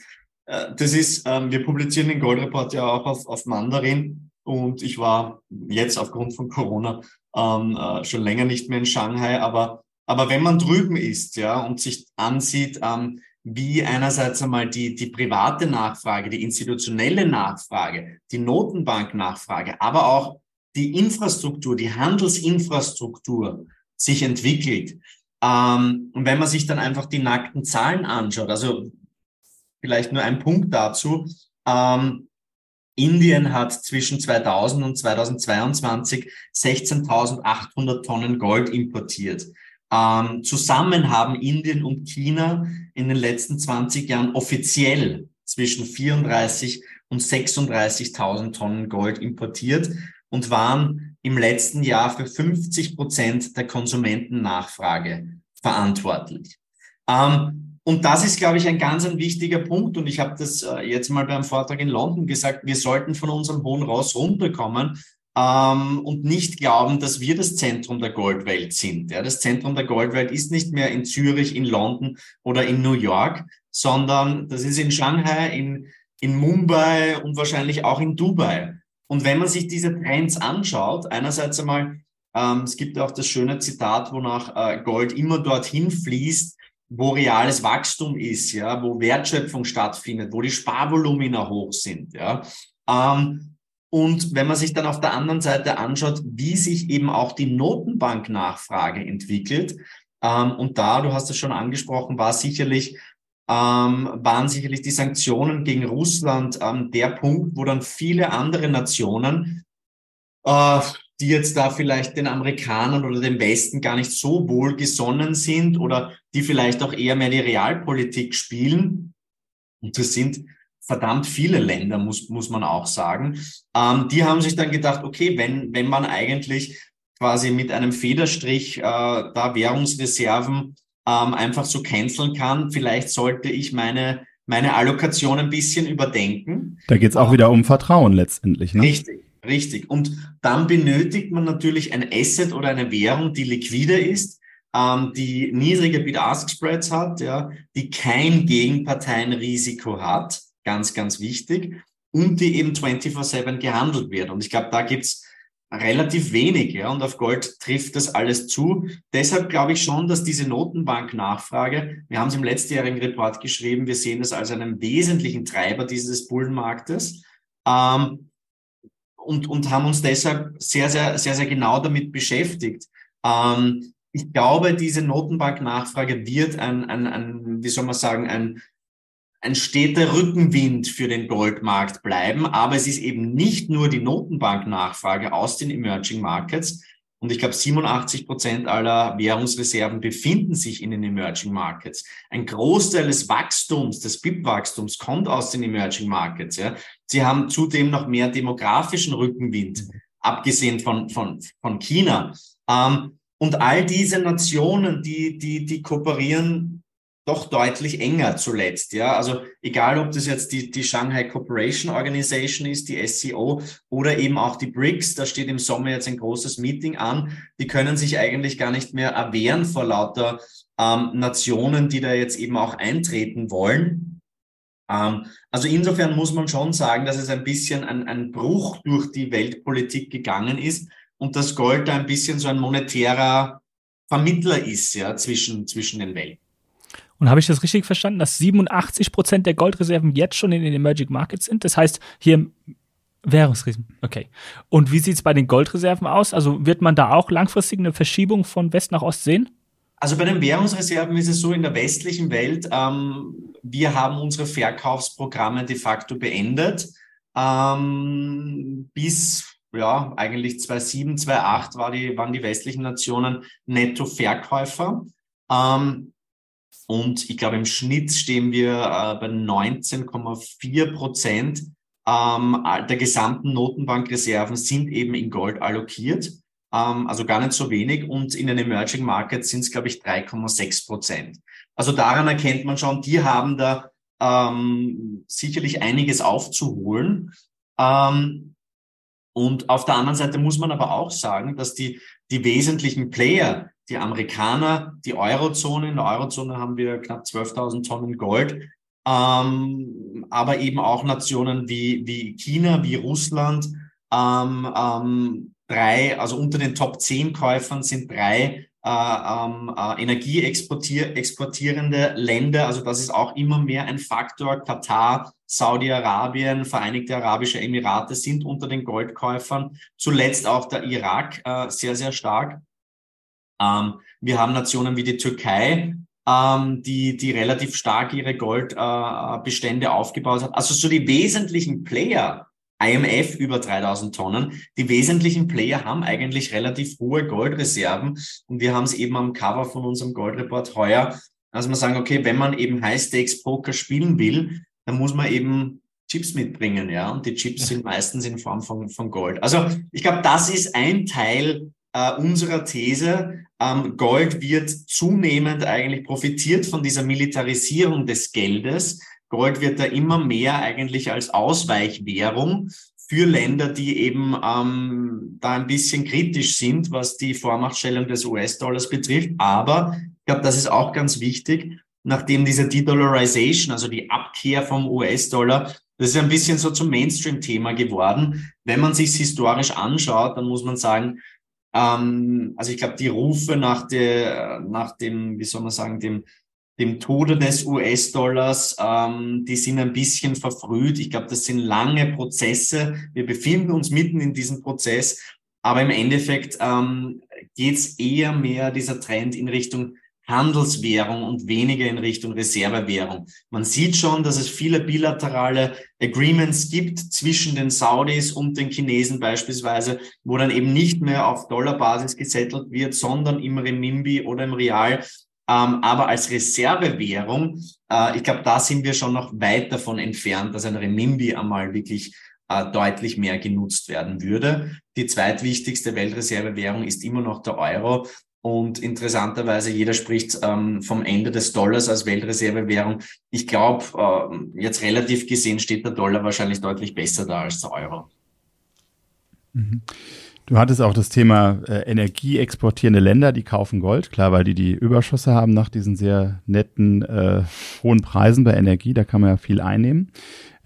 äh, das ist, ähm, wir publizieren den Gold Report ja auch auf, auf Mandarin und ich war jetzt aufgrund von Corona ähm, äh, schon länger nicht mehr in Shanghai, aber aber wenn man drüben ist, ja, und sich ansieht, ähm, wie einerseits einmal die, die private Nachfrage, die institutionelle Nachfrage, die Notenbanknachfrage, aber auch die Infrastruktur, die Handelsinfrastruktur sich entwickelt. Ähm, und wenn man sich dann einfach die nackten Zahlen anschaut, also vielleicht nur ein Punkt dazu, ähm, Indien hat zwischen 2000 und 2022 16.800 Tonnen Gold importiert. Ähm, zusammen haben Indien und China in den letzten 20 Jahren offiziell zwischen 34 und 36.000 Tonnen Gold importiert und waren im letzten Jahr für 50 Prozent der Konsumentennachfrage verantwortlich. Ähm, und das ist, glaube ich, ein ganz ein wichtiger Punkt. Und ich habe das äh, jetzt mal beim Vortrag in London gesagt, wir sollten von unserem hohen Ross runterkommen ähm, und nicht glauben, dass wir das Zentrum der Goldwelt sind. Ja, das Zentrum der Goldwelt ist nicht mehr in Zürich, in London oder in New York, sondern das ist in Shanghai, in, in Mumbai und wahrscheinlich auch in Dubai. Und wenn man sich diese Trends anschaut, einerseits einmal, ähm, es gibt auch das schöne Zitat, wonach äh, Gold immer dorthin fließt, wo reales Wachstum ist, ja, wo Wertschöpfung stattfindet, wo die Sparvolumina hoch sind, ja. Ähm, und wenn man sich dann auf der anderen Seite anschaut, wie sich eben auch die Notenbanknachfrage entwickelt, ähm, und da, du hast es schon angesprochen, war sicherlich, ähm, waren sicherlich die Sanktionen gegen Russland ähm, der Punkt, wo dann viele andere Nationen, äh, die jetzt da vielleicht den Amerikanern oder dem Westen gar nicht so wohl gesonnen sind oder die vielleicht auch eher mehr die Realpolitik spielen, und das sind verdammt viele Länder, muss, muss man auch sagen. Ähm, die haben sich dann gedacht, okay, wenn, wenn man eigentlich quasi mit einem Federstrich äh, da Währungsreserven ähm, einfach so canceln kann, vielleicht sollte ich meine, meine Allokation ein bisschen überdenken. Da geht es auch ähm, wieder um Vertrauen letztendlich. Ne? Richtig. richtig. Und dann benötigt man natürlich ein Asset oder eine Währung, die liquide ist, ähm, die niedrige Bid-Ask-Spreads hat, ja, die kein Gegenparteienrisiko hat, ganz, ganz wichtig, und die eben 24-7 gehandelt wird. Und ich glaube, da gibt's relativ wenig, ja, und auf Gold trifft das alles zu. Deshalb glaube ich schon, dass diese Notenbank-Nachfrage, wir haben es im letztjährigen Report geschrieben, wir sehen das als einen wesentlichen Treiber dieses Bullenmarktes. Ähm, und, und haben uns deshalb sehr, sehr, sehr, sehr genau damit beschäftigt. Ähm, ich glaube, diese Notenbank-Nachfrage wird ein, ein, ein, wie soll man sagen, ein, ein steter Rückenwind für den Goldmarkt bleiben. Aber es ist eben nicht nur die Notenbank-Nachfrage aus den Emerging Markets. Und ich glaube, 87 Prozent aller Währungsreserven befinden sich in den Emerging Markets. Ein Großteil des Wachstums, des BIP-Wachstums kommt aus den Emerging Markets. Ja. Sie haben zudem noch mehr demografischen Rückenwind, abgesehen von, von, von China. Ähm, und all diese Nationen, die, die, die kooperieren doch deutlich enger zuletzt. Ja, also egal, ob das jetzt die, die Shanghai Cooperation Organization ist, die SCO oder eben auch die BRICS, da steht im Sommer jetzt ein großes Meeting an. Die können sich eigentlich gar nicht mehr erwehren vor lauter ähm, Nationen, die da jetzt eben auch eintreten wollen. Ähm, also insofern muss man schon sagen, dass es ein bisschen ein, ein Bruch durch die Weltpolitik gegangen ist und das Gold da ein bisschen so ein monetärer Vermittler ist, ja, zwischen, zwischen den Welten. Und habe ich das richtig verstanden, dass 87 Prozent der Goldreserven jetzt schon in den Emerging Markets sind? Das heißt, hier Währungsrisiken. Okay. Und wie sieht es bei den Goldreserven aus? Also wird man da auch langfristig eine Verschiebung von West nach Ost sehen? Also bei den Währungsreserven ist es so in der westlichen Welt, ähm, wir haben unsere Verkaufsprogramme de facto beendet. Ähm, bis ja, eigentlich 2007, 2008 war die, waren die westlichen Nationen Netto-Verkäufer. Ähm, und ich glaube, im Schnitt stehen wir äh, bei 19,4 Prozent ähm, der gesamten Notenbankreserven sind eben in Gold allokiert. Ähm, also gar nicht so wenig. Und in den Emerging Markets sind es, glaube ich, 3,6 Prozent. Also daran erkennt man schon, die haben da ähm, sicherlich einiges aufzuholen. Ähm, und auf der anderen Seite muss man aber auch sagen, dass die, die wesentlichen Player, die Amerikaner, die Eurozone, in der Eurozone haben wir knapp 12.000 Tonnen Gold, ähm, aber eben auch Nationen wie, wie China, wie Russland, ähm, ähm, drei, also unter den Top 10 Käufern sind drei äh, ähm, äh, energieexportierende Länder. Also das ist auch immer mehr ein Faktor. Katar, Saudi-Arabien, Vereinigte Arabische Emirate sind unter den Goldkäufern. Zuletzt auch der Irak äh, sehr, sehr stark. Ähm, wir haben Nationen wie die Türkei, ähm, die, die relativ stark ihre Goldbestände äh, aufgebaut hat. Also so die wesentlichen Player IMF über 3000 Tonnen. Die wesentlichen Player haben eigentlich relativ hohe Goldreserven und wir haben es eben am Cover von unserem Goldreport heuer, also man sagen, okay, wenn man eben High-Stakes-Poker spielen will, dann muss man eben Chips mitbringen, ja, und die Chips sind meistens in Form von, von Gold. Also ich glaube, das ist ein Teil äh, unserer These. Ähm, Gold wird zunehmend eigentlich profitiert von dieser Militarisierung des Geldes. Gold wird da immer mehr eigentlich als Ausweichwährung für Länder, die eben ähm, da ein bisschen kritisch sind, was die Vormachtstellung des US-Dollars betrifft. Aber ich glaube, das ist auch ganz wichtig, nachdem diese De-Dollarization, also die Abkehr vom US-Dollar, das ist ein bisschen so zum Mainstream-Thema geworden. Wenn man sich historisch anschaut, dann muss man sagen, ähm, also ich glaube, die Rufe nach der, nach dem, wie soll man sagen, dem dem Tode des US-Dollars, ähm, die sind ein bisschen verfrüht. Ich glaube, das sind lange Prozesse. Wir befinden uns mitten in diesem Prozess, aber im Endeffekt ähm, geht es eher mehr dieser Trend in Richtung Handelswährung und weniger in Richtung Reservewährung. Man sieht schon, dass es viele bilaterale Agreements gibt zwischen den Saudis und den Chinesen beispielsweise, wo dann eben nicht mehr auf Dollarbasis gesettelt wird, sondern im Renminbi oder im Real. Ähm, aber als Reservewährung, äh, ich glaube, da sind wir schon noch weit davon entfernt, dass ein Renminbi einmal wirklich äh, deutlich mehr genutzt werden würde. Die zweitwichtigste Weltreservewährung ist immer noch der Euro. Und interessanterweise, jeder spricht ähm, vom Ende des Dollars als Weltreservewährung. Ich glaube, äh, jetzt relativ gesehen steht der Dollar wahrscheinlich deutlich besser da als der Euro. Mhm. Du hattest auch das Thema äh, energieexportierende Länder, die kaufen Gold, klar, weil die die Überschüsse haben nach diesen sehr netten äh, hohen Preisen bei Energie, da kann man ja viel einnehmen.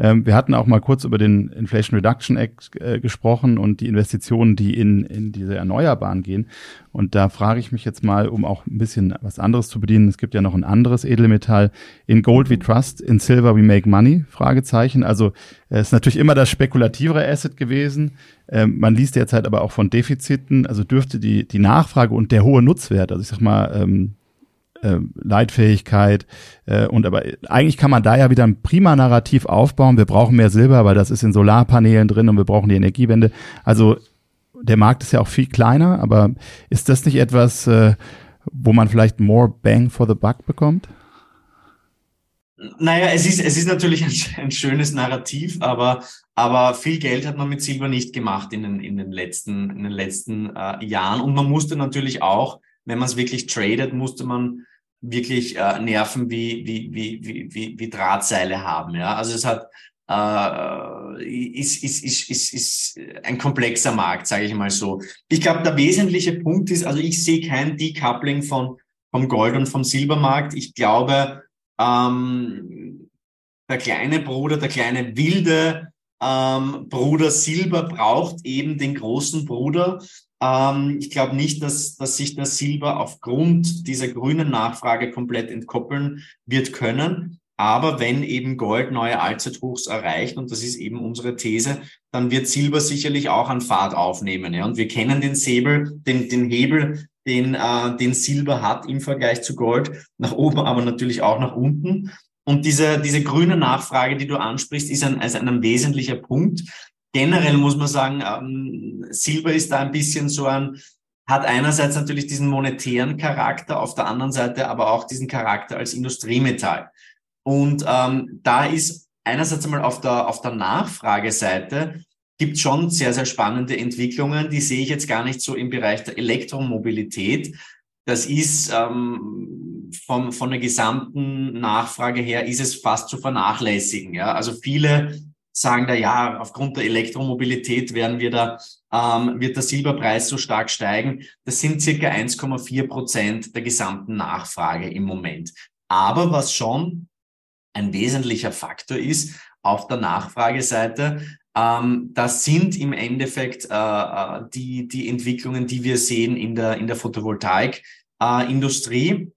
Ähm, wir hatten auch mal kurz über den Inflation Reduction Act äh, gesprochen und die Investitionen, die in, in diese Erneuerbaren gehen. Und da frage ich mich jetzt mal, um auch ein bisschen was anderes zu bedienen. Es gibt ja noch ein anderes Edelmetall. In Gold we trust, in Silver we make money? Fragezeichen. Also es ist natürlich immer das spekulativere Asset gewesen. Ähm, man liest derzeit aber auch von Defiziten. Also dürfte die, die Nachfrage und der hohe Nutzwert, also ich sag mal, ähm, äh, Leitfähigkeit. Äh, und aber eigentlich kann man da ja wieder ein prima Narrativ aufbauen. Wir brauchen mehr Silber, weil das ist in Solarpanelen drin und wir brauchen die Energiewende. Also der Markt ist ja auch viel kleiner, aber ist das nicht etwas, äh, wo man vielleicht more bang for the buck bekommt? Naja, es ist, es ist natürlich ein, ein, schönes Narrativ, aber, aber viel Geld hat man mit Silber nicht gemacht in den, in den letzten, in den letzten äh, Jahren. Und man musste natürlich auch, wenn man es wirklich tradet, musste man wirklich äh, Nerven wie, wie, wie, wie, wie, wie Drahtseile haben. Ja? Also es hat äh, ist, ist, ist, ist, ist ein komplexer Markt, sage ich mal so. Ich glaube, der wesentliche Punkt ist, also ich sehe kein Decoupling von, vom Gold- und vom Silbermarkt. Ich glaube, ähm, der kleine Bruder, der kleine wilde ähm, Bruder Silber braucht eben den großen Bruder. Ähm, ich glaube nicht, dass, dass sich der Silber aufgrund dieser grünen Nachfrage komplett entkoppeln wird können. Aber wenn eben Gold neue Allzeithochs erreicht, und das ist eben unsere These, dann wird Silber sicherlich auch an Fahrt aufnehmen. Ja? Und wir kennen den Säbel, den, den Hebel, den, äh, den Silber hat im Vergleich zu Gold, nach oben, aber natürlich auch nach unten. Und diese, diese grüne Nachfrage, die du ansprichst, ist ein, also ein wesentlicher Punkt. Generell muss man sagen, ähm, Silber ist da ein bisschen so ein, hat einerseits natürlich diesen monetären Charakter, auf der anderen Seite aber auch diesen Charakter als Industriemetall. Und ähm, da ist einerseits einmal auf der, auf der Nachfrageseite gibt schon sehr, sehr spannende Entwicklungen. Die sehe ich jetzt gar nicht so im Bereich der Elektromobilität. Das ist ähm, vom, von der gesamten Nachfrage her ist es fast zu vernachlässigen. Ja? Also viele sagen da, ja, aufgrund der Elektromobilität werden wir da, ähm, wird der Silberpreis so stark steigen. Das sind circa 1,4 Prozent der gesamten Nachfrage im Moment. Aber was schon ein wesentlicher Faktor ist auf der Nachfrageseite. Ähm, das sind im Endeffekt äh, äh, die, die Entwicklungen, die wir sehen in der, in der Photovoltaik-Industrie. Äh,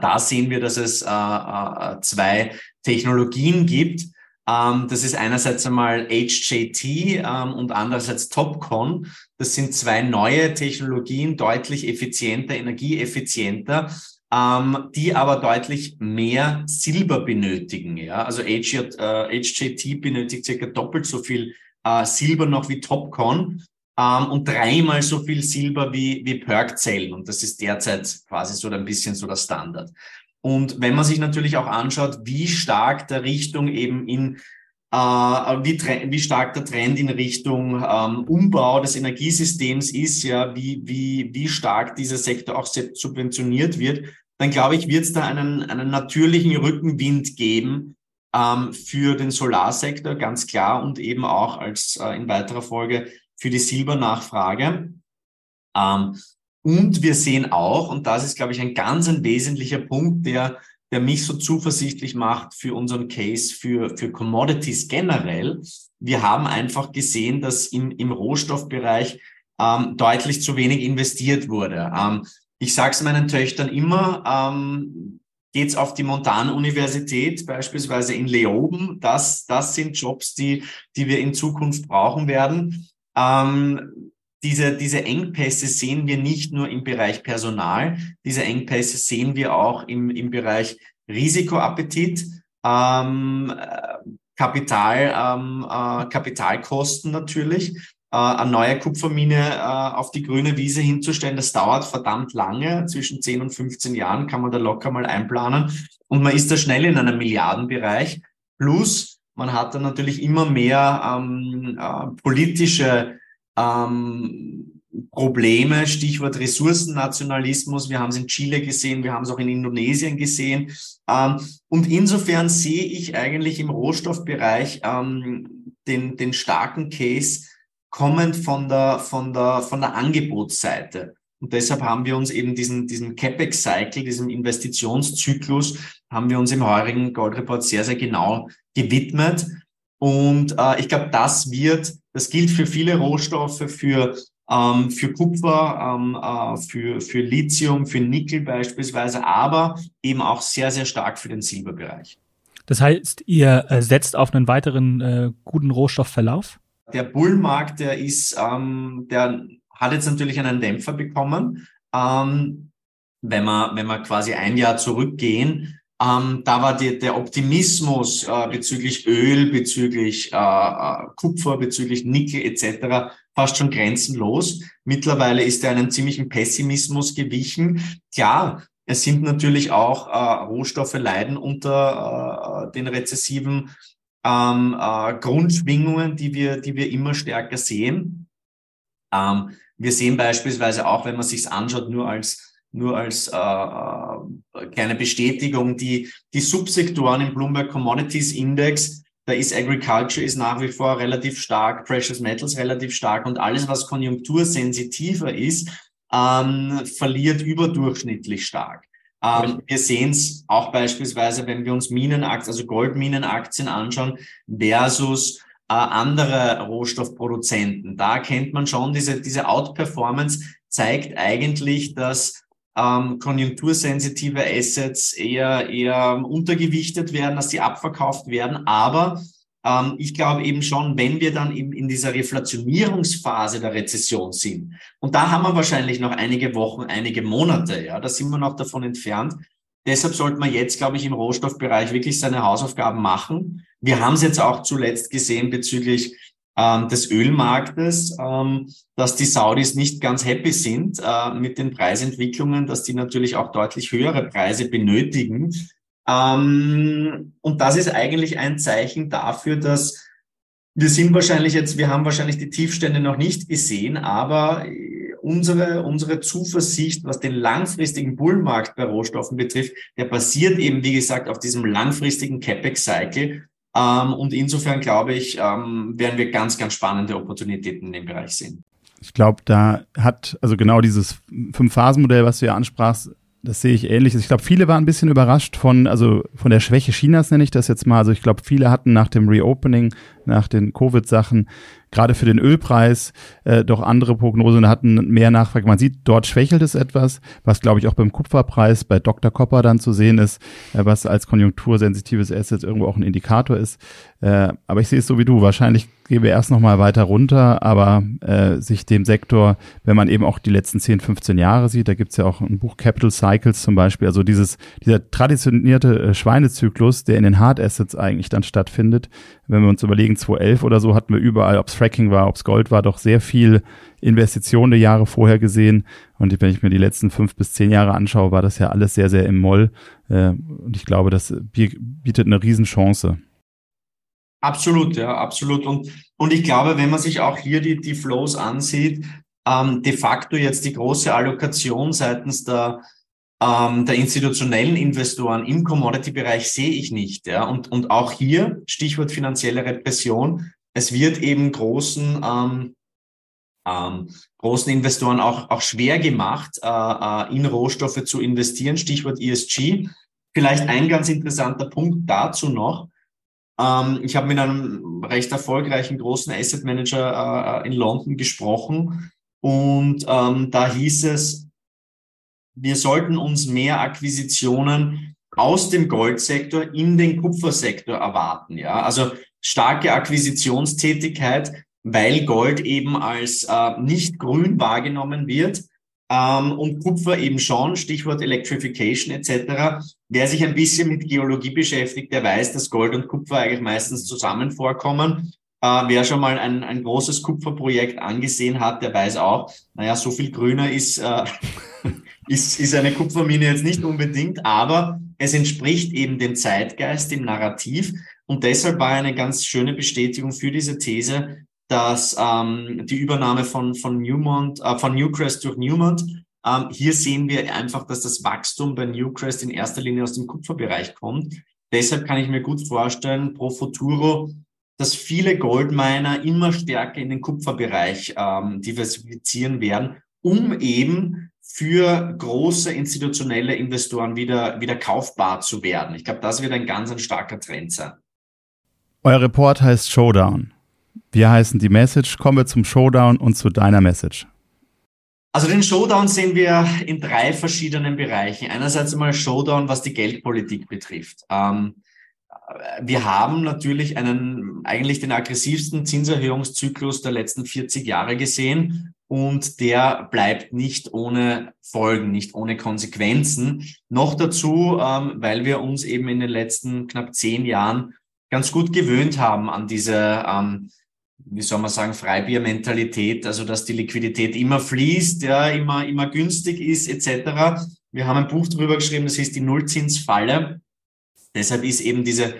da sehen wir, dass es äh, äh, zwei Technologien gibt. Ähm, das ist einerseits einmal HJT ähm, und andererseits Topcon. Das sind zwei neue Technologien, deutlich effizienter, energieeffizienter, ähm, die aber deutlich mehr Silber benötigen. Ja? Also HJ, äh, HJT benötigt circa doppelt so viel äh, Silber noch wie Topcon und dreimal so viel Silber wie, wie Perk-Zellen. Und das ist derzeit quasi so ein bisschen so der Standard. Und wenn man sich natürlich auch anschaut, wie stark der Richtung eben in äh, wie, wie stark der Trend in Richtung ähm, Umbau des Energiesystems ist, ja, wie, wie, wie stark dieser Sektor auch subventioniert wird, dann glaube ich, wird es da einen, einen natürlichen Rückenwind geben ähm, für den Solarsektor, ganz klar, und eben auch als äh, in weiterer Folge für die Silbernachfrage. Ähm, und wir sehen auch, und das ist, glaube ich, ein ganz ein wesentlicher Punkt, der, der mich so zuversichtlich macht für unseren Case für, für Commodities generell. Wir haben einfach gesehen, dass im, im Rohstoffbereich ähm, deutlich zu wenig investiert wurde. Ähm, ich sage es meinen Töchtern immer, ähm, geht's auf die Montanuniversität, beispielsweise in Leoben. Das, das sind Jobs, die, die wir in Zukunft brauchen werden. Ähm, diese, diese Engpässe sehen wir nicht nur im Bereich Personal, diese Engpässe sehen wir auch im, im Bereich Risikoappetit, ähm, Kapital, ähm, äh, Kapitalkosten natürlich äh, eine neue Kupfermine äh, auf die grüne Wiese hinzustellen, das dauert verdammt lange. Zwischen 10 und 15 Jahren kann man da locker mal einplanen. Und man ist da schnell in einem Milliardenbereich. Plus, man hat dann natürlich immer mehr ähm, äh, politische ähm, Probleme, Stichwort Ressourcennationalismus. Wir haben es in Chile gesehen, wir haben es auch in Indonesien gesehen. Ähm, und insofern sehe ich eigentlich im Rohstoffbereich ähm, den, den starken Case, kommend von der, von der, von der Angebotsseite. Und deshalb haben wir uns eben diesen, diesen CapEx-Cycle, diesem Investitionszyklus, haben wir uns im heurigen Goldreport sehr, sehr genau gewidmet. Und äh, ich glaube, das wird, das gilt für viele Rohstoffe, für, ähm, für Kupfer, ähm, äh, für, für Lithium, für Nickel beispielsweise, aber eben auch sehr, sehr stark für den Silberbereich. Das heißt, ihr äh, setzt auf einen weiteren äh, guten Rohstoffverlauf? Der Bullmarkt, der ist, ähm, der hat jetzt natürlich einen Dämpfer bekommen. Ähm, wenn wir, wenn wir quasi ein Jahr zurückgehen, ähm, da war die, der Optimismus äh, bezüglich Öl, bezüglich äh, äh Kupfer, bezüglich Nickel etc. fast schon grenzenlos. Mittlerweile ist er einen ziemlichen Pessimismus gewichen. Klar, es sind natürlich auch äh, Rohstoffe leiden unter äh, den rezessiven ähm, äh, Grundschwingungen, die wir, die wir immer stärker sehen. Ähm, wir sehen beispielsweise auch, wenn man sich anschaut, nur als nur als äh, kleine Bestätigung, die, die Subsektoren im Bloomberg Commodities Index, da ist Agriculture ist nach wie vor relativ stark, Precious Metals relativ stark und alles, was konjunktursensitiver ist, ähm, verliert überdurchschnittlich stark. Ähm, wir sehen es auch beispielsweise, wenn wir uns Minenaktien, also Goldminenaktien anschauen versus äh, andere Rohstoffproduzenten. Da kennt man schon diese, diese Outperformance zeigt eigentlich, dass ähm, konjunktursensitive Assets eher, eher untergewichtet werden, dass sie abverkauft werden. Aber ähm, ich glaube eben schon, wenn wir dann eben in dieser Reflationierungsphase der Rezession sind, und da haben wir wahrscheinlich noch einige Wochen, einige Monate, ja, da sind wir noch davon entfernt. Deshalb sollte man jetzt, glaube ich, im Rohstoffbereich wirklich seine Hausaufgaben machen. Wir haben es jetzt auch zuletzt gesehen bezüglich ähm, des Ölmarktes, ähm, dass die Saudis nicht ganz happy sind äh, mit den Preisentwicklungen, dass die natürlich auch deutlich höhere Preise benötigen. Ähm, und das ist eigentlich ein Zeichen dafür, dass wir sind wahrscheinlich jetzt, wir haben wahrscheinlich die Tiefstände noch nicht gesehen, aber unsere, unsere Zuversicht, was den langfristigen Bullmarkt bei Rohstoffen betrifft, der basiert eben, wie gesagt, auf diesem langfristigen CapEx-Cycle. Ähm, und insofern glaube ich, ähm, werden wir ganz, ganz spannende Opportunitäten in dem Bereich sehen. Ich glaube, da hat, also genau dieses Fünf-Phasen-Modell, was du ja ansprachst, das sehe ich ähnlich. Ich glaube, viele waren ein bisschen überrascht von, also von der Schwäche Chinas nenne ich das jetzt mal. Also ich glaube, viele hatten nach dem Reopening, nach den Covid-Sachen gerade für den Ölpreis äh, doch andere Prognosen hatten mehr Nachfrage. Man sieht, dort schwächelt es etwas, was glaube ich auch beim Kupferpreis bei Dr. Copper dann zu sehen ist, äh, was als konjunktursensitives Asset irgendwo auch ein Indikator ist. Äh, aber ich sehe es so wie du. Wahrscheinlich gehen wir erst noch mal weiter runter, aber äh, sich dem Sektor, wenn man eben auch die letzten 10, 15 Jahre sieht, da gibt's ja auch ein Buch Capital Cycles zum Beispiel, also dieses, dieser traditionierte äh, Schweinezyklus, der in den Hard Assets eigentlich dann stattfindet. Wenn wir uns überlegen, 2011 oder so hatten wir überall, ob's Fracking war, ob's Gold war, doch sehr viel Investitionen der Jahre vorher gesehen. Und wenn ich mir die letzten fünf bis zehn Jahre anschaue, war das ja alles sehr, sehr im Moll. Äh, und ich glaube, das bietet eine Riesenchance. Absolut, ja, absolut. Und, und ich glaube, wenn man sich auch hier die, die Flows ansieht, ähm, de facto jetzt die große Allokation seitens der, ähm, der institutionellen Investoren im Commodity-Bereich sehe ich nicht. Ja. Und, und auch hier, Stichwort finanzielle Repression, es wird eben großen, ähm, ähm, großen Investoren auch, auch schwer gemacht, äh, äh in Rohstoffe zu investieren, Stichwort ESG. Vielleicht ein ganz interessanter Punkt dazu noch. Ähm, ich habe mit einem recht erfolgreichen großen Asset Manager äh, in London gesprochen und ähm, da hieß es, wir sollten uns mehr Akquisitionen aus dem Goldsektor in den Kupfersektor erwarten. Ja, also starke Akquisitionstätigkeit, weil Gold eben als äh, nicht grün wahrgenommen wird ähm, und Kupfer eben schon, Stichwort Electrification etc. Wer sich ein bisschen mit Geologie beschäftigt, der weiß, dass Gold und Kupfer eigentlich meistens zusammen vorkommen. Äh, wer schon mal ein, ein großes Kupferprojekt angesehen hat, der weiß auch, naja, so viel grüner ist, äh, ist, ist eine Kupfermine jetzt nicht unbedingt, aber es entspricht eben dem Zeitgeist, dem Narrativ. Und deshalb war eine ganz schöne Bestätigung für diese These, dass ähm, die Übernahme von, von Newmont, äh, von Newcrest durch Newmont, ähm, hier sehen wir einfach, dass das Wachstum bei Newcrest in erster Linie aus dem Kupferbereich kommt. Deshalb kann ich mir gut vorstellen, pro futuro, dass viele Goldminer immer stärker in den Kupferbereich ähm, diversifizieren werden, um eben für große institutionelle Investoren wieder, wieder kaufbar zu werden. Ich glaube, das wird ein ganz ein starker Trend sein. Euer Report heißt Showdown. Wir heißen die Message. Kommen wir zum Showdown und zu deiner Message. Also den Showdown sehen wir in drei verschiedenen Bereichen. Einerseits einmal Showdown, was die Geldpolitik betrifft. Ähm, wir haben natürlich einen, eigentlich den aggressivsten Zinserhöhungszyklus der letzten 40 Jahre gesehen und der bleibt nicht ohne Folgen, nicht ohne Konsequenzen. Noch dazu, ähm, weil wir uns eben in den letzten knapp zehn Jahren ganz gut gewöhnt haben an diese ähm, wie soll man sagen, Freibiermentalität, also dass die Liquidität immer fließt, ja, immer, immer günstig ist, etc. Wir haben ein Buch darüber geschrieben, das heißt die Nullzinsfalle. Deshalb ist eben diese,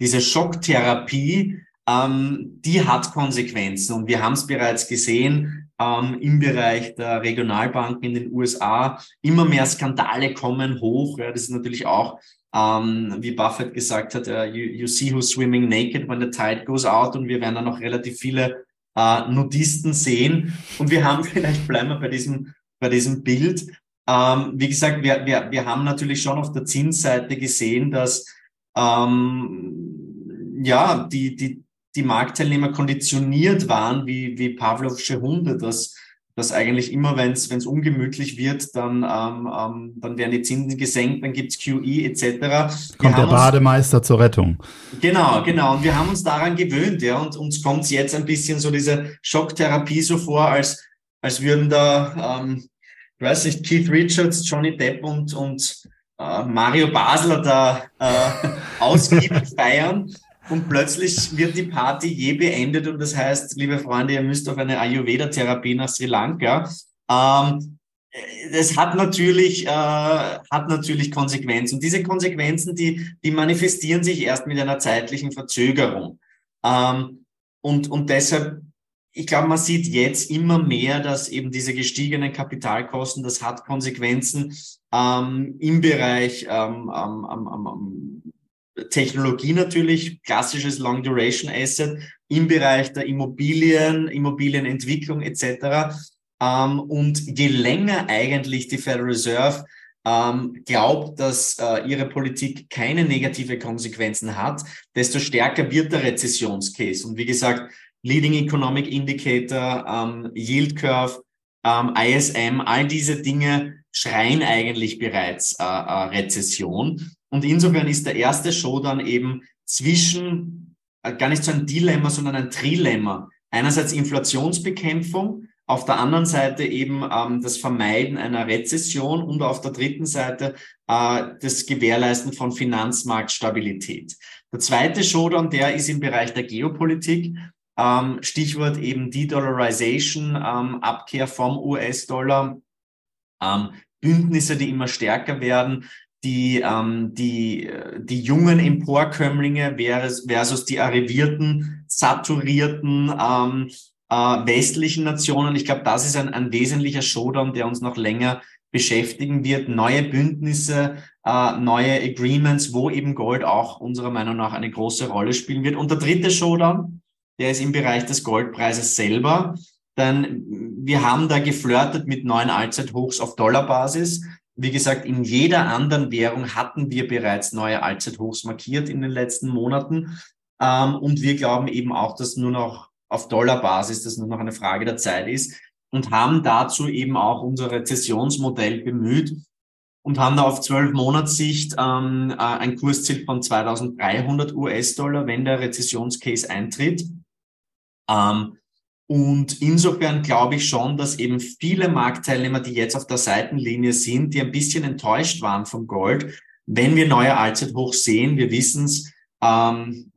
diese Schocktherapie, ähm, die hat Konsequenzen. Und wir haben es bereits gesehen ähm, im Bereich der Regionalbanken in den USA. Immer mehr Skandale kommen hoch. Ja, das ist natürlich auch ähm, wie Buffett gesagt hat, uh, you, you see who's swimming naked when the tide goes out und wir werden dann noch relativ viele äh, Nudisten sehen. Und wir haben, vielleicht bleiben wir bei diesem, bei diesem Bild. Ähm, wie gesagt, wir, wir, wir haben natürlich schon auf der Zinsseite gesehen, dass ähm, ja, die, die, die Marktteilnehmer konditioniert waren wie, wie Pavlovsche Hunde, dass dass eigentlich immer, wenn es ungemütlich wird, dann, ähm, ähm, dann werden die Zinsen gesenkt, dann gibt's QE etc. Kommt der Bademeister uns, zur Rettung. Genau, genau. Und wir haben uns daran gewöhnt, ja. Und uns kommt jetzt ein bisschen so diese Schocktherapie so vor, als, als würden da, ähm, ich weiß nicht, Keith Richards, Johnny Depp und, und äh, Mario Basler da äh, ausgiebig feiern. Und plötzlich wird die Party je beendet und das heißt, liebe Freunde, ihr müsst auf eine Ayurveda-Therapie nach Sri Lanka. Ähm, das hat natürlich, äh, hat natürlich Konsequenzen. Und diese Konsequenzen, die, die manifestieren sich erst mit einer zeitlichen Verzögerung. Ähm, und, und deshalb, ich glaube, man sieht jetzt immer mehr, dass eben diese gestiegenen Kapitalkosten, das hat Konsequenzen ähm, im Bereich ähm, Technologie natürlich, klassisches Long Duration Asset im Bereich der Immobilien, Immobilienentwicklung etc. Ähm, und je länger eigentlich die Federal Reserve ähm, glaubt, dass äh, ihre Politik keine negative Konsequenzen hat, desto stärker wird der Rezessionscase. Und wie gesagt, Leading Economic Indicator, ähm, Yield Curve, ähm, ISM, all diese Dinge schreien eigentlich bereits äh, äh, Rezession. Und insofern ist der erste Show dann eben zwischen, äh, gar nicht so ein Dilemma, sondern ein Trilemma. Einerseits Inflationsbekämpfung, auf der anderen Seite eben ähm, das Vermeiden einer Rezession und auf der dritten Seite äh, das Gewährleisten von Finanzmarktstabilität. Der zweite Showdown, der ist im Bereich der Geopolitik. Ähm, Stichwort eben De-Dollarization, ähm, Abkehr vom US-Dollar, ähm, Bündnisse, die immer stärker werden, die, ähm, die, die jungen Emporkömmlinge versus die arrivierten, saturierten ähm, äh, westlichen Nationen. Ich glaube, das ist ein, ein wesentlicher Showdown, der uns noch länger beschäftigen wird. Neue Bündnisse, äh, neue Agreements, wo eben Gold auch unserer Meinung nach eine große Rolle spielen wird. Und der dritte Showdown, der ist im Bereich des Goldpreises selber. Denn wir haben da geflirtet mit neuen Allzeithochs auf Dollarbasis. Wie gesagt, in jeder anderen Währung hatten wir bereits neue Allzeithochs markiert in den letzten Monaten. Ähm, und wir glauben eben auch, dass nur noch auf Dollarbasis das nur noch eine Frage der Zeit ist und haben dazu eben auch unser Rezessionsmodell bemüht und haben da auf zwölf Monatssicht ähm, äh, ein Kursziel von 2300 US-Dollar, wenn der Rezessionscase eintritt. Ähm, und insofern glaube ich schon, dass eben viele Marktteilnehmer, die jetzt auf der Seitenlinie sind, die ein bisschen enttäuscht waren vom Gold, wenn wir neue Allzeithochs sehen, wir wissen es, ähm,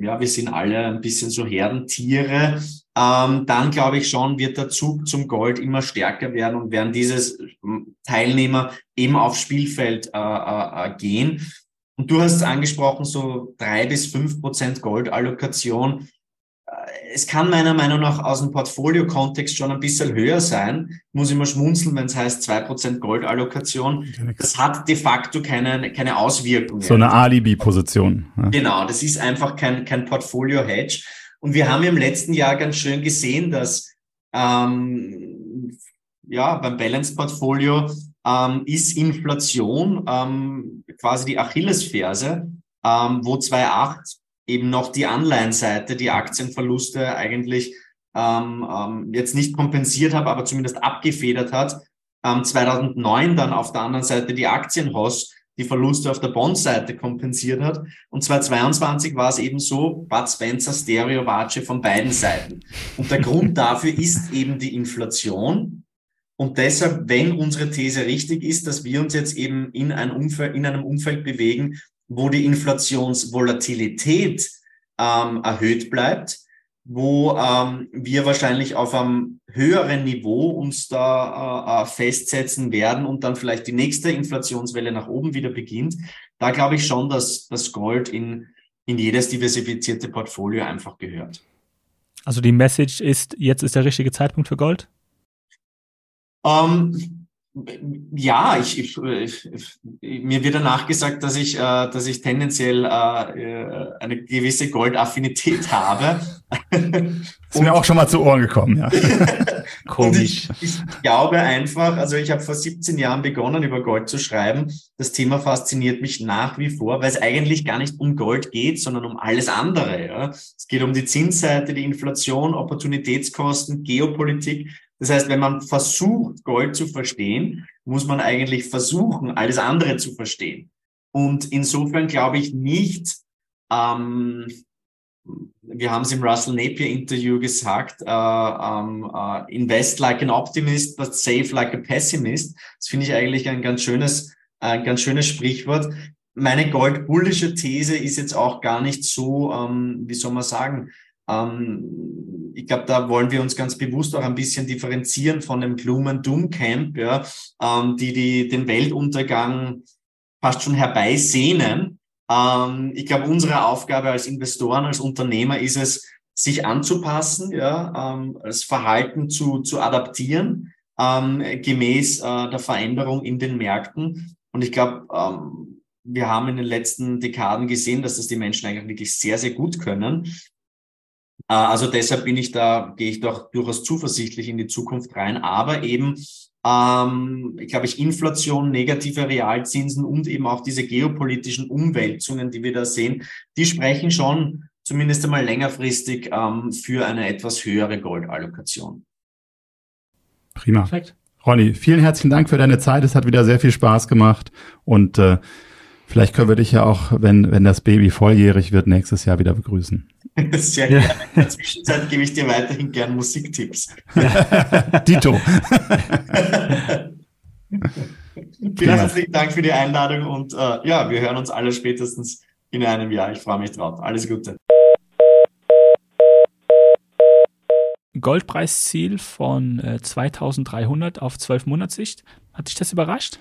ja, wir sind alle ein bisschen so Herdentiere, ähm, dann glaube ich schon, wird der Zug zum Gold immer stärker werden und werden dieses ähm, Teilnehmer eben aufs Spielfeld äh, äh, äh, gehen. Und du hast angesprochen, so drei bis fünf Prozent Goldallokation es kann meiner Meinung nach aus dem Portfolio-Kontext schon ein bisschen höher sein. Muss immer schmunzeln, wenn es heißt 2% Goldallokation. Das hat de facto keine, keine Auswirkungen. So eine Alibi-Position. Ja. Genau, das ist einfach kein, kein Portfolio-Hedge. Und wir haben im letzten Jahr ganz schön gesehen, dass ähm, ja beim Balance Portfolio ähm, ist Inflation ähm, quasi die Achillesferse, ähm, wo 2,8 eben noch die Anleihenseite, die Aktienverluste eigentlich ähm, ähm, jetzt nicht kompensiert hat, aber zumindest abgefedert hat. Ähm, 2009 dann auf der anderen Seite die Aktienhoss die Verluste auf der Bond-Seite kompensiert hat. Und 2022 war es eben so, Bud Spencer Stereo Watsche von beiden Seiten. Und der Grund dafür ist eben die Inflation. Und deshalb, wenn unsere These richtig ist, dass wir uns jetzt eben in, ein Umfeld, in einem Umfeld bewegen, wo die Inflationsvolatilität ähm, erhöht bleibt, wo ähm, wir wahrscheinlich auf einem höheren Niveau uns da äh, äh, festsetzen werden und dann vielleicht die nächste Inflationswelle nach oben wieder beginnt. Da glaube ich schon, dass das Gold in, in jedes diversifizierte Portfolio einfach gehört. Also die Message ist, jetzt ist der richtige Zeitpunkt für Gold? Ähm, ja, ich, ich, ich, mir wird danach gesagt, dass ich, äh, dass ich tendenziell äh, äh eine gewisse Goldaffinität habe. ist mir auch schon mal zu Ohren gekommen, ja. Komisch. Ich, ich, glaube einfach, also ich habe vor 17 Jahren begonnen, über Gold zu schreiben. Das Thema fasziniert mich nach wie vor, weil es eigentlich gar nicht um Gold geht, sondern um alles andere. Ja. Es geht um die Zinsseite, die Inflation, Opportunitätskosten, Geopolitik. Das heißt, wenn man versucht, Gold zu verstehen, muss man eigentlich versuchen, alles andere zu verstehen. Und insofern glaube ich nicht, ähm, wir haben es im Russell Napier Interview gesagt, äh, ähm, äh, invest like an optimist, but save like a pessimist. Das finde ich eigentlich ein ganz schönes, ein ganz schönes Sprichwort. Meine goldbullische These ist jetzt auch gar nicht so, ähm, wie soll man sagen, ähm, ich glaube, da wollen wir uns ganz bewusst auch ein bisschen differenzieren von dem Gloom and Doom Camp, ja, ähm, die, die den Weltuntergang fast schon herbeisehnen. Ähm, ich glaube, unsere Aufgabe als Investoren, als Unternehmer ist es, sich anzupassen, ja, ähm, das Verhalten zu, zu adaptieren, ähm, gemäß äh, der Veränderung in den Märkten. Und ich glaube, ähm, wir haben in den letzten Dekaden gesehen, dass das die Menschen eigentlich wirklich sehr, sehr gut können. Äh, also deshalb bin ich da, gehe ich doch durchaus zuversichtlich in die Zukunft rein. Aber eben, ähm, ich glaube ich, Inflation, negative Realzinsen und eben auch diese geopolitischen Umwälzungen, die wir da sehen, die sprechen schon zumindest einmal längerfristig ähm, für eine etwas höhere Goldallokation. Prima. Perfekt. Ronny, vielen herzlichen Dank für deine Zeit. Es hat wieder sehr viel Spaß gemacht und äh, Vielleicht können wir dich ja auch, wenn, wenn das Baby volljährig wird, nächstes Jahr wieder begrüßen. Sehr gerne. In der Zwischenzeit gebe ich dir weiterhin gern Musiktipps. Dito. Vielen herzlichen Dank für die Einladung und äh, ja, wir hören uns alle spätestens in einem Jahr. Ich freue mich drauf. Alles Gute. Goldpreisziel von äh, 2300 auf 12 Monatssicht. Hat dich das überrascht?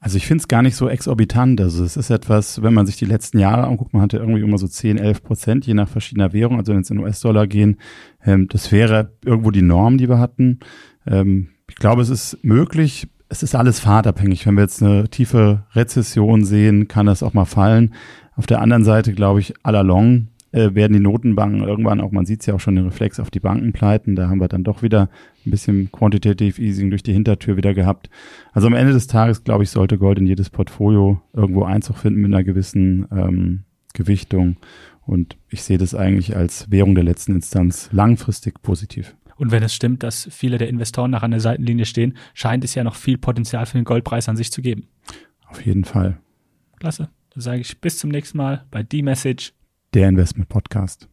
Also ich finde es gar nicht so exorbitant. Also es ist etwas, wenn man sich die letzten Jahre anguckt, man hatte irgendwie immer so 10, 11 Prozent, je nach verschiedener Währung. Also wenn es in US-Dollar gehen, ähm, das wäre irgendwo die Norm, die wir hatten. Ähm, ich glaube, es ist möglich. Es ist alles fahrtabhängig. Wenn wir jetzt eine tiefe Rezession sehen, kann das auch mal fallen. Auf der anderen Seite glaube ich, à la long äh, werden die Notenbanken irgendwann auch, man sieht es ja auch schon den Reflex auf die Bankenpleiten, da haben wir dann doch wieder ein bisschen Quantitative Easing durch die Hintertür wieder gehabt. Also am Ende des Tages, glaube ich, sollte Gold in jedes Portfolio irgendwo Einzug finden mit einer gewissen ähm, Gewichtung. Und ich sehe das eigentlich als Währung der letzten Instanz langfristig positiv. Und wenn es stimmt, dass viele der Investoren nach an der Seitenlinie stehen, scheint es ja noch viel Potenzial für den Goldpreis an sich zu geben. Auf jeden Fall. Klasse. Dann sage ich bis zum nächsten Mal bei D-Message der Investment Podcast.